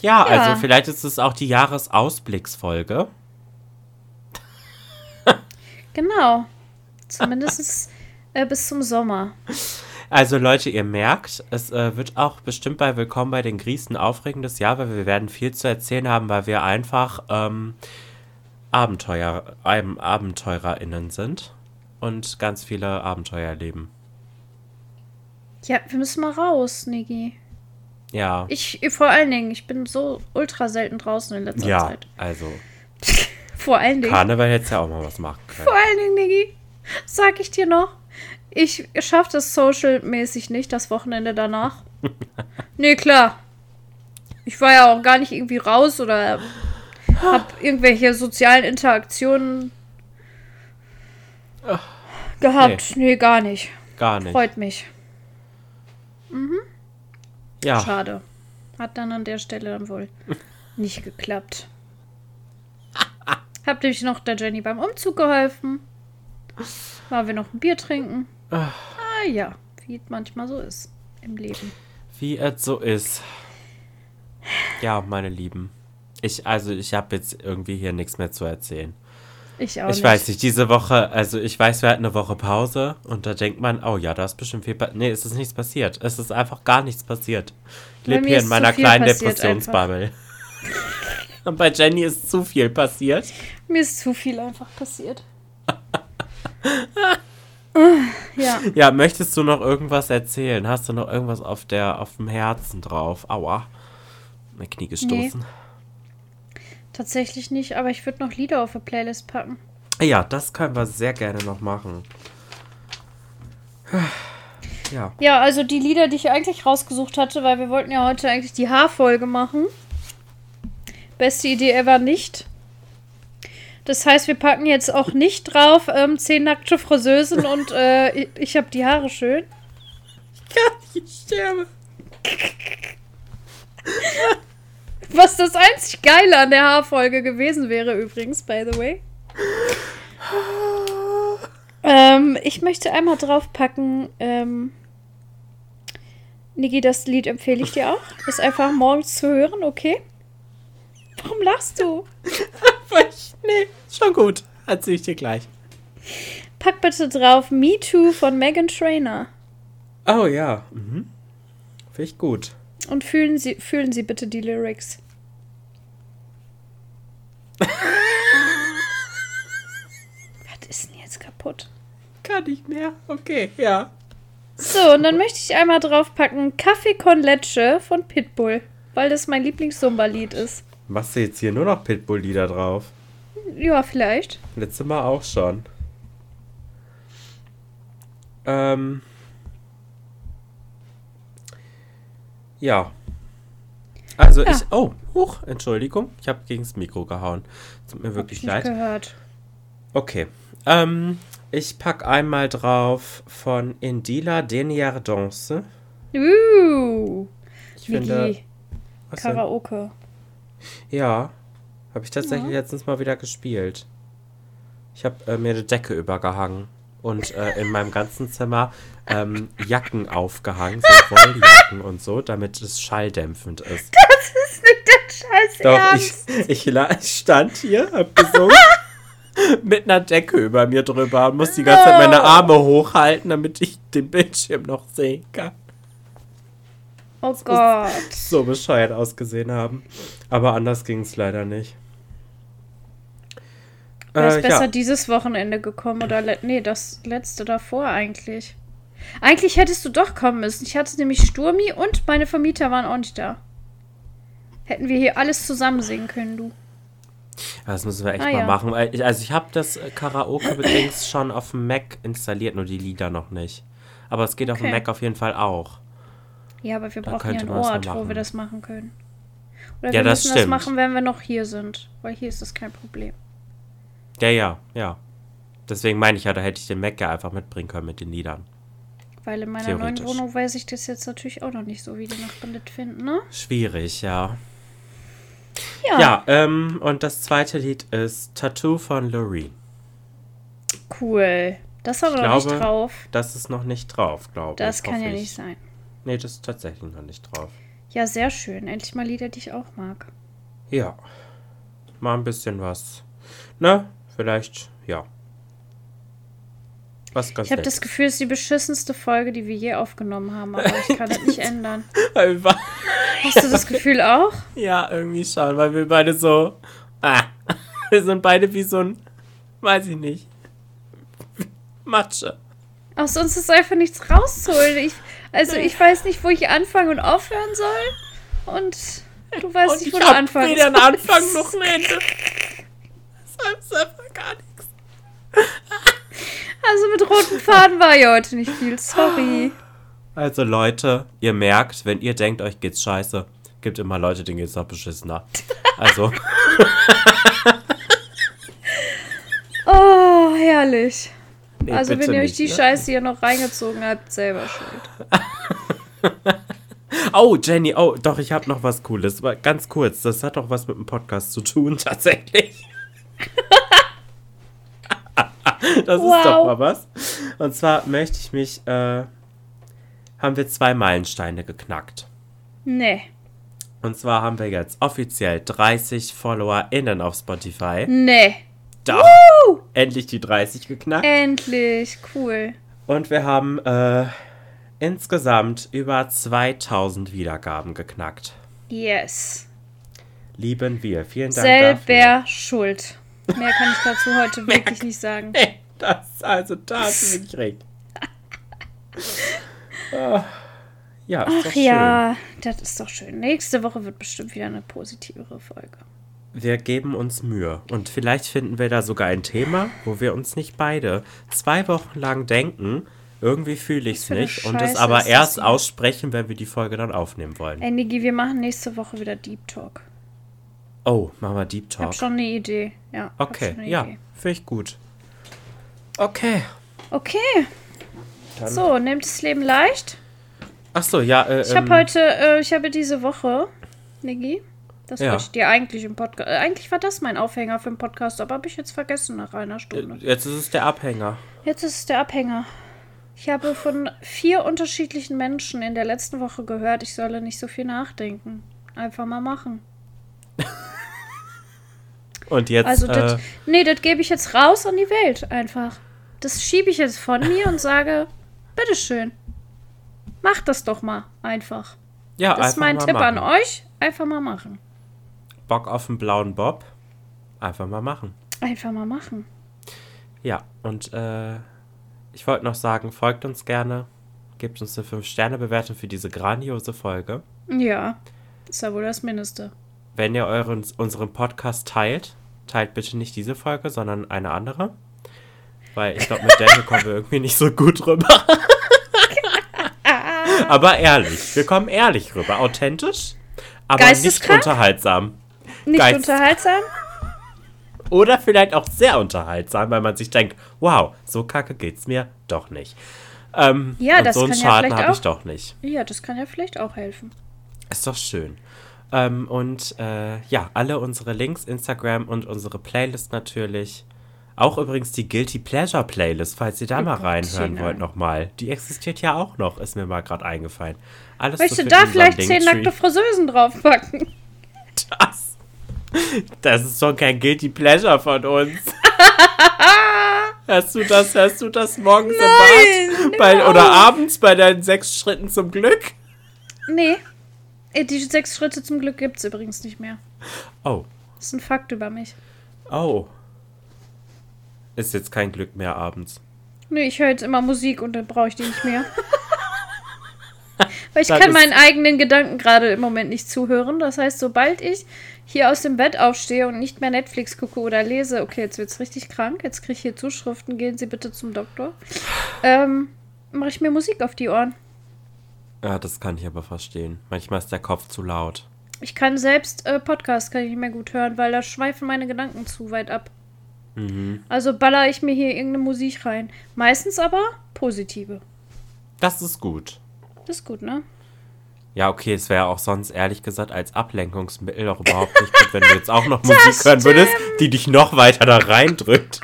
Ja, ja, also vielleicht ist es auch die Jahresausblicksfolge. genau. Zumindest äh, bis zum Sommer. Also Leute, ihr merkt, es äh, wird auch bestimmt bei Willkommen bei den Grießen aufregendes Jahr, weil wir werden viel zu erzählen haben, weil wir einfach ähm, Abenteuer, ähm, AbenteurerInnen sind und ganz viele Abenteuer erleben. Ja, wir müssen mal raus, Niki. Ja. Ich, vor allen Dingen, ich bin so ultra selten draußen in letzter ja, Zeit. Ja, also. [laughs] vor allen Dingen. Karneval hätte ja auch mal was machen können. Vor allen Dingen, Niggi, sag ich dir noch, ich schaffe das social-mäßig nicht, das Wochenende danach. [laughs] nee, klar. Ich war ja auch gar nicht irgendwie raus oder hab irgendwelche sozialen Interaktionen gehabt. Nee. nee, gar nicht. Gar nicht. Freut mich. Mhm. Ja. Schade. Hat dann an der Stelle dann wohl [laughs] nicht geklappt. Hab nämlich noch der Jenny beim Umzug geholfen. War wir noch ein Bier trinken. Ah ja, wie es manchmal so ist im Leben. Wie es so ist. Ja, meine Lieben. Ich, also ich habe jetzt irgendwie hier nichts mehr zu erzählen. Ich auch Ich nicht. weiß nicht, diese Woche, also ich weiß, wir hatten eine Woche Pause und da denkt man, oh ja, da ist bestimmt viel passiert. Nee, es ist nichts passiert. Es ist einfach gar nichts passiert. Ich lebe hier in meiner kleinen Depressionsbubble. und [laughs] bei Jenny ist zu viel passiert. Mir ist zu viel einfach passiert. [laughs] ja. Ja, möchtest du noch irgendwas erzählen? Hast du noch irgendwas auf der auf dem Herzen drauf? Aua. Mein Knie gestoßen. Nee. Tatsächlich nicht, aber ich würde noch Lieder auf der Playlist packen. Ja, das können wir sehr gerne noch machen. Ja. Ja, also die Lieder, die ich eigentlich rausgesucht hatte, weil wir wollten ja heute eigentlich die Haarfolge machen. Beste Idee ever nicht. Das heißt, wir packen jetzt auch nicht drauf ähm, zehn nackte Friseusen und äh, ich, ich habe die Haare schön. Ich sterbe. Was das einzig Geile an der Haarfolge gewesen wäre, übrigens, by the way. Ähm, ich möchte einmal draufpacken, ähm, Niki, das Lied empfehle ich dir auch. Ist einfach morgens zu hören, okay? Warum lachst du? [laughs] nee, schon gut. Erzähl ich dir gleich. Pack bitte drauf Me Too von Megan Trainer. Oh ja. Mhm. Finde ich gut. Und fühlen Sie, fühlen Sie bitte die Lyrics. [laughs] Was ist denn jetzt kaputt? Kann nicht mehr. Okay, ja. So, und dann möchte ich einmal draufpacken Kaffee con Leche von Pitbull, weil das mein Lieblings-Zumba-Lied ist. Machst du jetzt hier nur noch Pitbull-Lieder drauf? Ja, vielleicht. Letztes Mal auch schon. Ähm. Ja. Also Ja. ich. Oh, huch, Entschuldigung. Ich habe gegen das Mikro gehauen. Tut mir wirklich Hab ich leid. nicht gehört. Okay. Ähm, ich pack einmal drauf von Indila Denier Danse. Uh, Ich finde. Niki, Was denn? Ja. Habe ich tatsächlich letztens mal wieder gespielt. Ich habe äh, mir eine Decke übergehangen und äh, in meinem ganzen Zimmer ähm, Jacken aufgehangen, so Wolljacken und so, damit es schalldämpfend ist. [laughs] Das ist nicht der Scheiß Doch, ich, Ernst. [laughs] ich, ich stand hier, hab gesungen, [laughs] mit einer Decke über mir drüber und muss die ganze Zeit meine Arme hochhalten, damit ich den Bildschirm noch sehen kann. Oh [laughs] Gott. So bescheuert ausgesehen haben. Aber anders ging es leider nicht. Wäre es Äh, besser ja. dieses Wochenende gekommen oder nee, das letzte davor eigentlich. Eigentlich hättest du doch kommen müssen. Ich hatte nämlich Sturmi und meine Vermieter waren auch nicht da. Hätten wir hier alles zusammen singen können, du. Das müssen wir echt Ah, mal ja. machen. Also ich habe das äh, Karaoke-Bedings schon auf dem Mac installiert, nur die Lieder noch nicht. Aber es geht auf dem Okay. Mac auf jeden Fall auch. Ja, aber wir Da brauchen ja einen das Ort, wo wir das machen können. Oder Ja, wir das müssen das stimmt. machen, wenn wir noch hier sind. Weil hier ist das kein Problem. Ja, ja, ja. Deswegen meine ich ja, da hätte ich den Mac ja einfach mitbringen können mit den Liedern. Weil in meiner neuen. Wohnung weiß ich das jetzt natürlich auch noch nicht so, wie die Nachbarn das finden, ne? Schwierig, ja. Ja. Ja, ähm, und das zweite Lied ist Tattoo von Loreen. Cool. Das haben wir noch nicht drauf. Das ist noch nicht drauf, glaube ich. Das kann ja ich. nicht sein. Nee, das ist tatsächlich noch nicht drauf. Ja, sehr schön. Endlich mal Lieder, die ich auch mag. Ja. Mal ein bisschen was. Ne? Vielleicht, ja. Was ganz Ich habe das. Gefühl, es ist die beschissenste Folge, die wir je aufgenommen haben, aber ich kann das nicht [laughs] ändern. Hast du das Gefühl auch? Ja, irgendwie schon, weil wir beide so. Ah, [laughs] wir sind beide wie so ein. Weiß ich nicht. Matsche. Aus uns ist einfach nichts rauszuholen. Ich, also ich weiß nicht, wo ich anfangen und aufhören soll. Und du weißt Und nicht, ich wo du hab anfangen weder einen sollst. Anfang noch ein Ende. Das ist einfach gar nichts. Also mit roten Faden war ja heute nicht viel. Sorry. Also Leute, ihr merkt, wenn ihr denkt, euch geht's scheiße, gibt immer Leute, denen geht's noch beschissener. Also, [laughs] Oh, herrlich. Nee, Also wenn ihr euch die ne? Scheiße hier noch reingezogen habt, selber schuld. [laughs] Oh, Jenny, oh, doch, ich habe noch was Cooles. Aber ganz kurz, das hat doch was mit dem Podcast zu tun, [laughs] tatsächlich. [laughs] das ist Wow. doch mal was. Und zwar möchte ich mich, äh, haben wir zwei Meilensteine geknackt. Nee. Und zwar haben wir jetzt offiziell 30 FollowerInnen auf Spotify. Nee. Doch, endlich die 30 geknackt. Endlich. Cool. Und wir haben äh, insgesamt über 2000 Wiedergaben geknackt. Yes. Lieben wir. Vielen Dank dafür. Selber schuld. Mehr kann ich dazu heute [laughs] wirklich nicht sagen. Nee, das, also, da hast du [laughs] wirklich recht. [laughs] Ah, ja, Ach ja, das ist doch schön. Nächste Woche wird bestimmt wieder eine positivere Folge. Wir geben uns Mühe. Und vielleicht finden wir da sogar ein Thema, wo wir uns nicht beide zwei Wochen lang denken, irgendwie fühle ich es nicht, und es aber erst aussprechen, wenn wir die Folge dann aufnehmen wollen. Ey, Niki, wir machen nächste Woche wieder Deep Talk. Oh, machen wir Deep Ich hab Talk. schon eine Idee. Ja, Okay, ja, finde ich gut. Okay. Okay, Dann so, nehmt das Leben leicht. Ach so, ja. Äh, Ich habe ähm, heute, äh, ich habe diese Woche, Niggi, das Ja. wollte ich dir eigentlich im Podcast. Äh, eigentlich war das mein Aufhänger für den Podcast, aber habe ich jetzt vergessen nach einer Stunde. Jetzt ist es der Abhänger. Jetzt ist es der Abhänger. Ich habe von vier unterschiedlichen Menschen in der letzten Woche gehört, ich solle nicht so viel nachdenken. Einfach mal machen. [laughs] Und jetzt. Also, äh, das, nee, das gebe ich jetzt raus an die Welt einfach. Das schiebe ich jetzt von mir und sage, bitteschön. Macht das doch mal einfach. ja, Das ist einfach mein mal Tipp an machen. euch. Einfach mal machen. Bock auf einen blauen Bob? Einfach mal machen. Einfach mal machen. Ja, und äh, ich wollte noch sagen, folgt uns gerne. Gebt uns eine 5-Sterne-Bewertung für diese grandiose Folge. Ja, ist ja wohl das Mindeste. Wenn ihr euren, unseren Podcast teilt, teilt bitte nicht diese Folge, sondern eine andere. Weil ich glaube, mit hier kommen wir irgendwie nicht so gut rüber. [laughs] aber ehrlich, wir kommen ehrlich rüber. Authentisch, aber nicht unterhaltsam. Nicht Geist- unterhaltsam? Oder vielleicht auch sehr unterhaltsam, weil man sich denkt, wow, so kacke geht's mir doch nicht. Ähm, Ja, das so einen kann ja Schaden vielleicht habe ich auch- doch nicht. Ja, das kann ja vielleicht auch helfen. Ist doch schön. Ähm, und äh, ja, alle unsere Links, Instagram und unsere Playlist natürlich. Auch übrigens die Guilty Pleasure Playlist, falls ihr da Oh mal Gott, reinhören Tina. wollt nochmal. Die existiert ja auch noch, ist mir mal gerade eingefallen. Alles Möchtest du da vielleicht zehn nackte Friseusen draufpacken? Das, ist doch kein Guilty Pleasure von uns. [laughs] Hörst du das, hörst du das morgens Nein, im Bad? Bei, oder abends bei deinen sechs Schritten zum Glück? Nee. Äh, Die sechs Schritte zum Glück gibt's übrigens nicht mehr. Oh, Das ist ein Fakt über mich. oh. Ist jetzt kein Glück mehr abends. Nee, ich höre jetzt immer Musik und dann brauche ich die nicht mehr. [laughs] Weil ich Das kann meinen eigenen Gedanken gerade im Moment nicht zuhören. Das heißt, sobald ich hier aus dem Bett aufstehe und nicht mehr Netflix gucke oder lese, okay, jetzt wird's richtig krank, jetzt kriege ich hier Zuschriften, gehen Sie bitte zum Doktor, ähm, mache ich mir Musik auf die Ohren. Ja, das kann ich aber verstehen. Manchmal ist der Kopf zu laut. Ich kann selbst äh, Podcasts kann ich nicht mehr gut hören, weil da schweifen meine Gedanken zu weit ab. Also baller ich mir hier irgendeine Musik rein. Meistens aber positive. Das ist gut. Das ist gut, ne? Ja, okay, es wäre auch sonst ehrlich gesagt als Ablenkungsmittel auch überhaupt nicht gut, wenn du jetzt auch noch [laughs] Musik hören würdest, die dich noch weiter da reindrückt.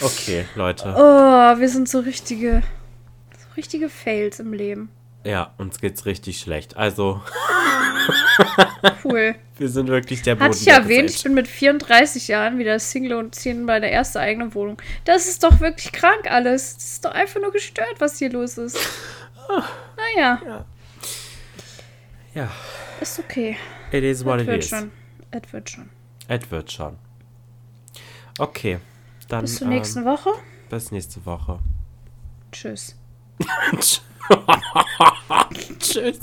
Okay, Leute. Oh, wir sind so richtige, so richtige Fails im Leben. Ja, uns geht's richtig schlecht. Also, [laughs] Cool. wir sind wirklich der Boden Hatte ich ja erwähnt, ich bin mit 34 Jahren wieder Single und ziehe in meine erste eigene Wohnung. Das ist doch wirklich krank alles. Das ist doch einfach nur gestört, was hier los ist. Naja, Ja, ist okay. it is what Es it wird is. schon. Es wird schon. Es wird schon. Okay, dann Bis zur ähm, nächsten Woche. bis nächste Woche. Tschüss. [laughs] Tschüss.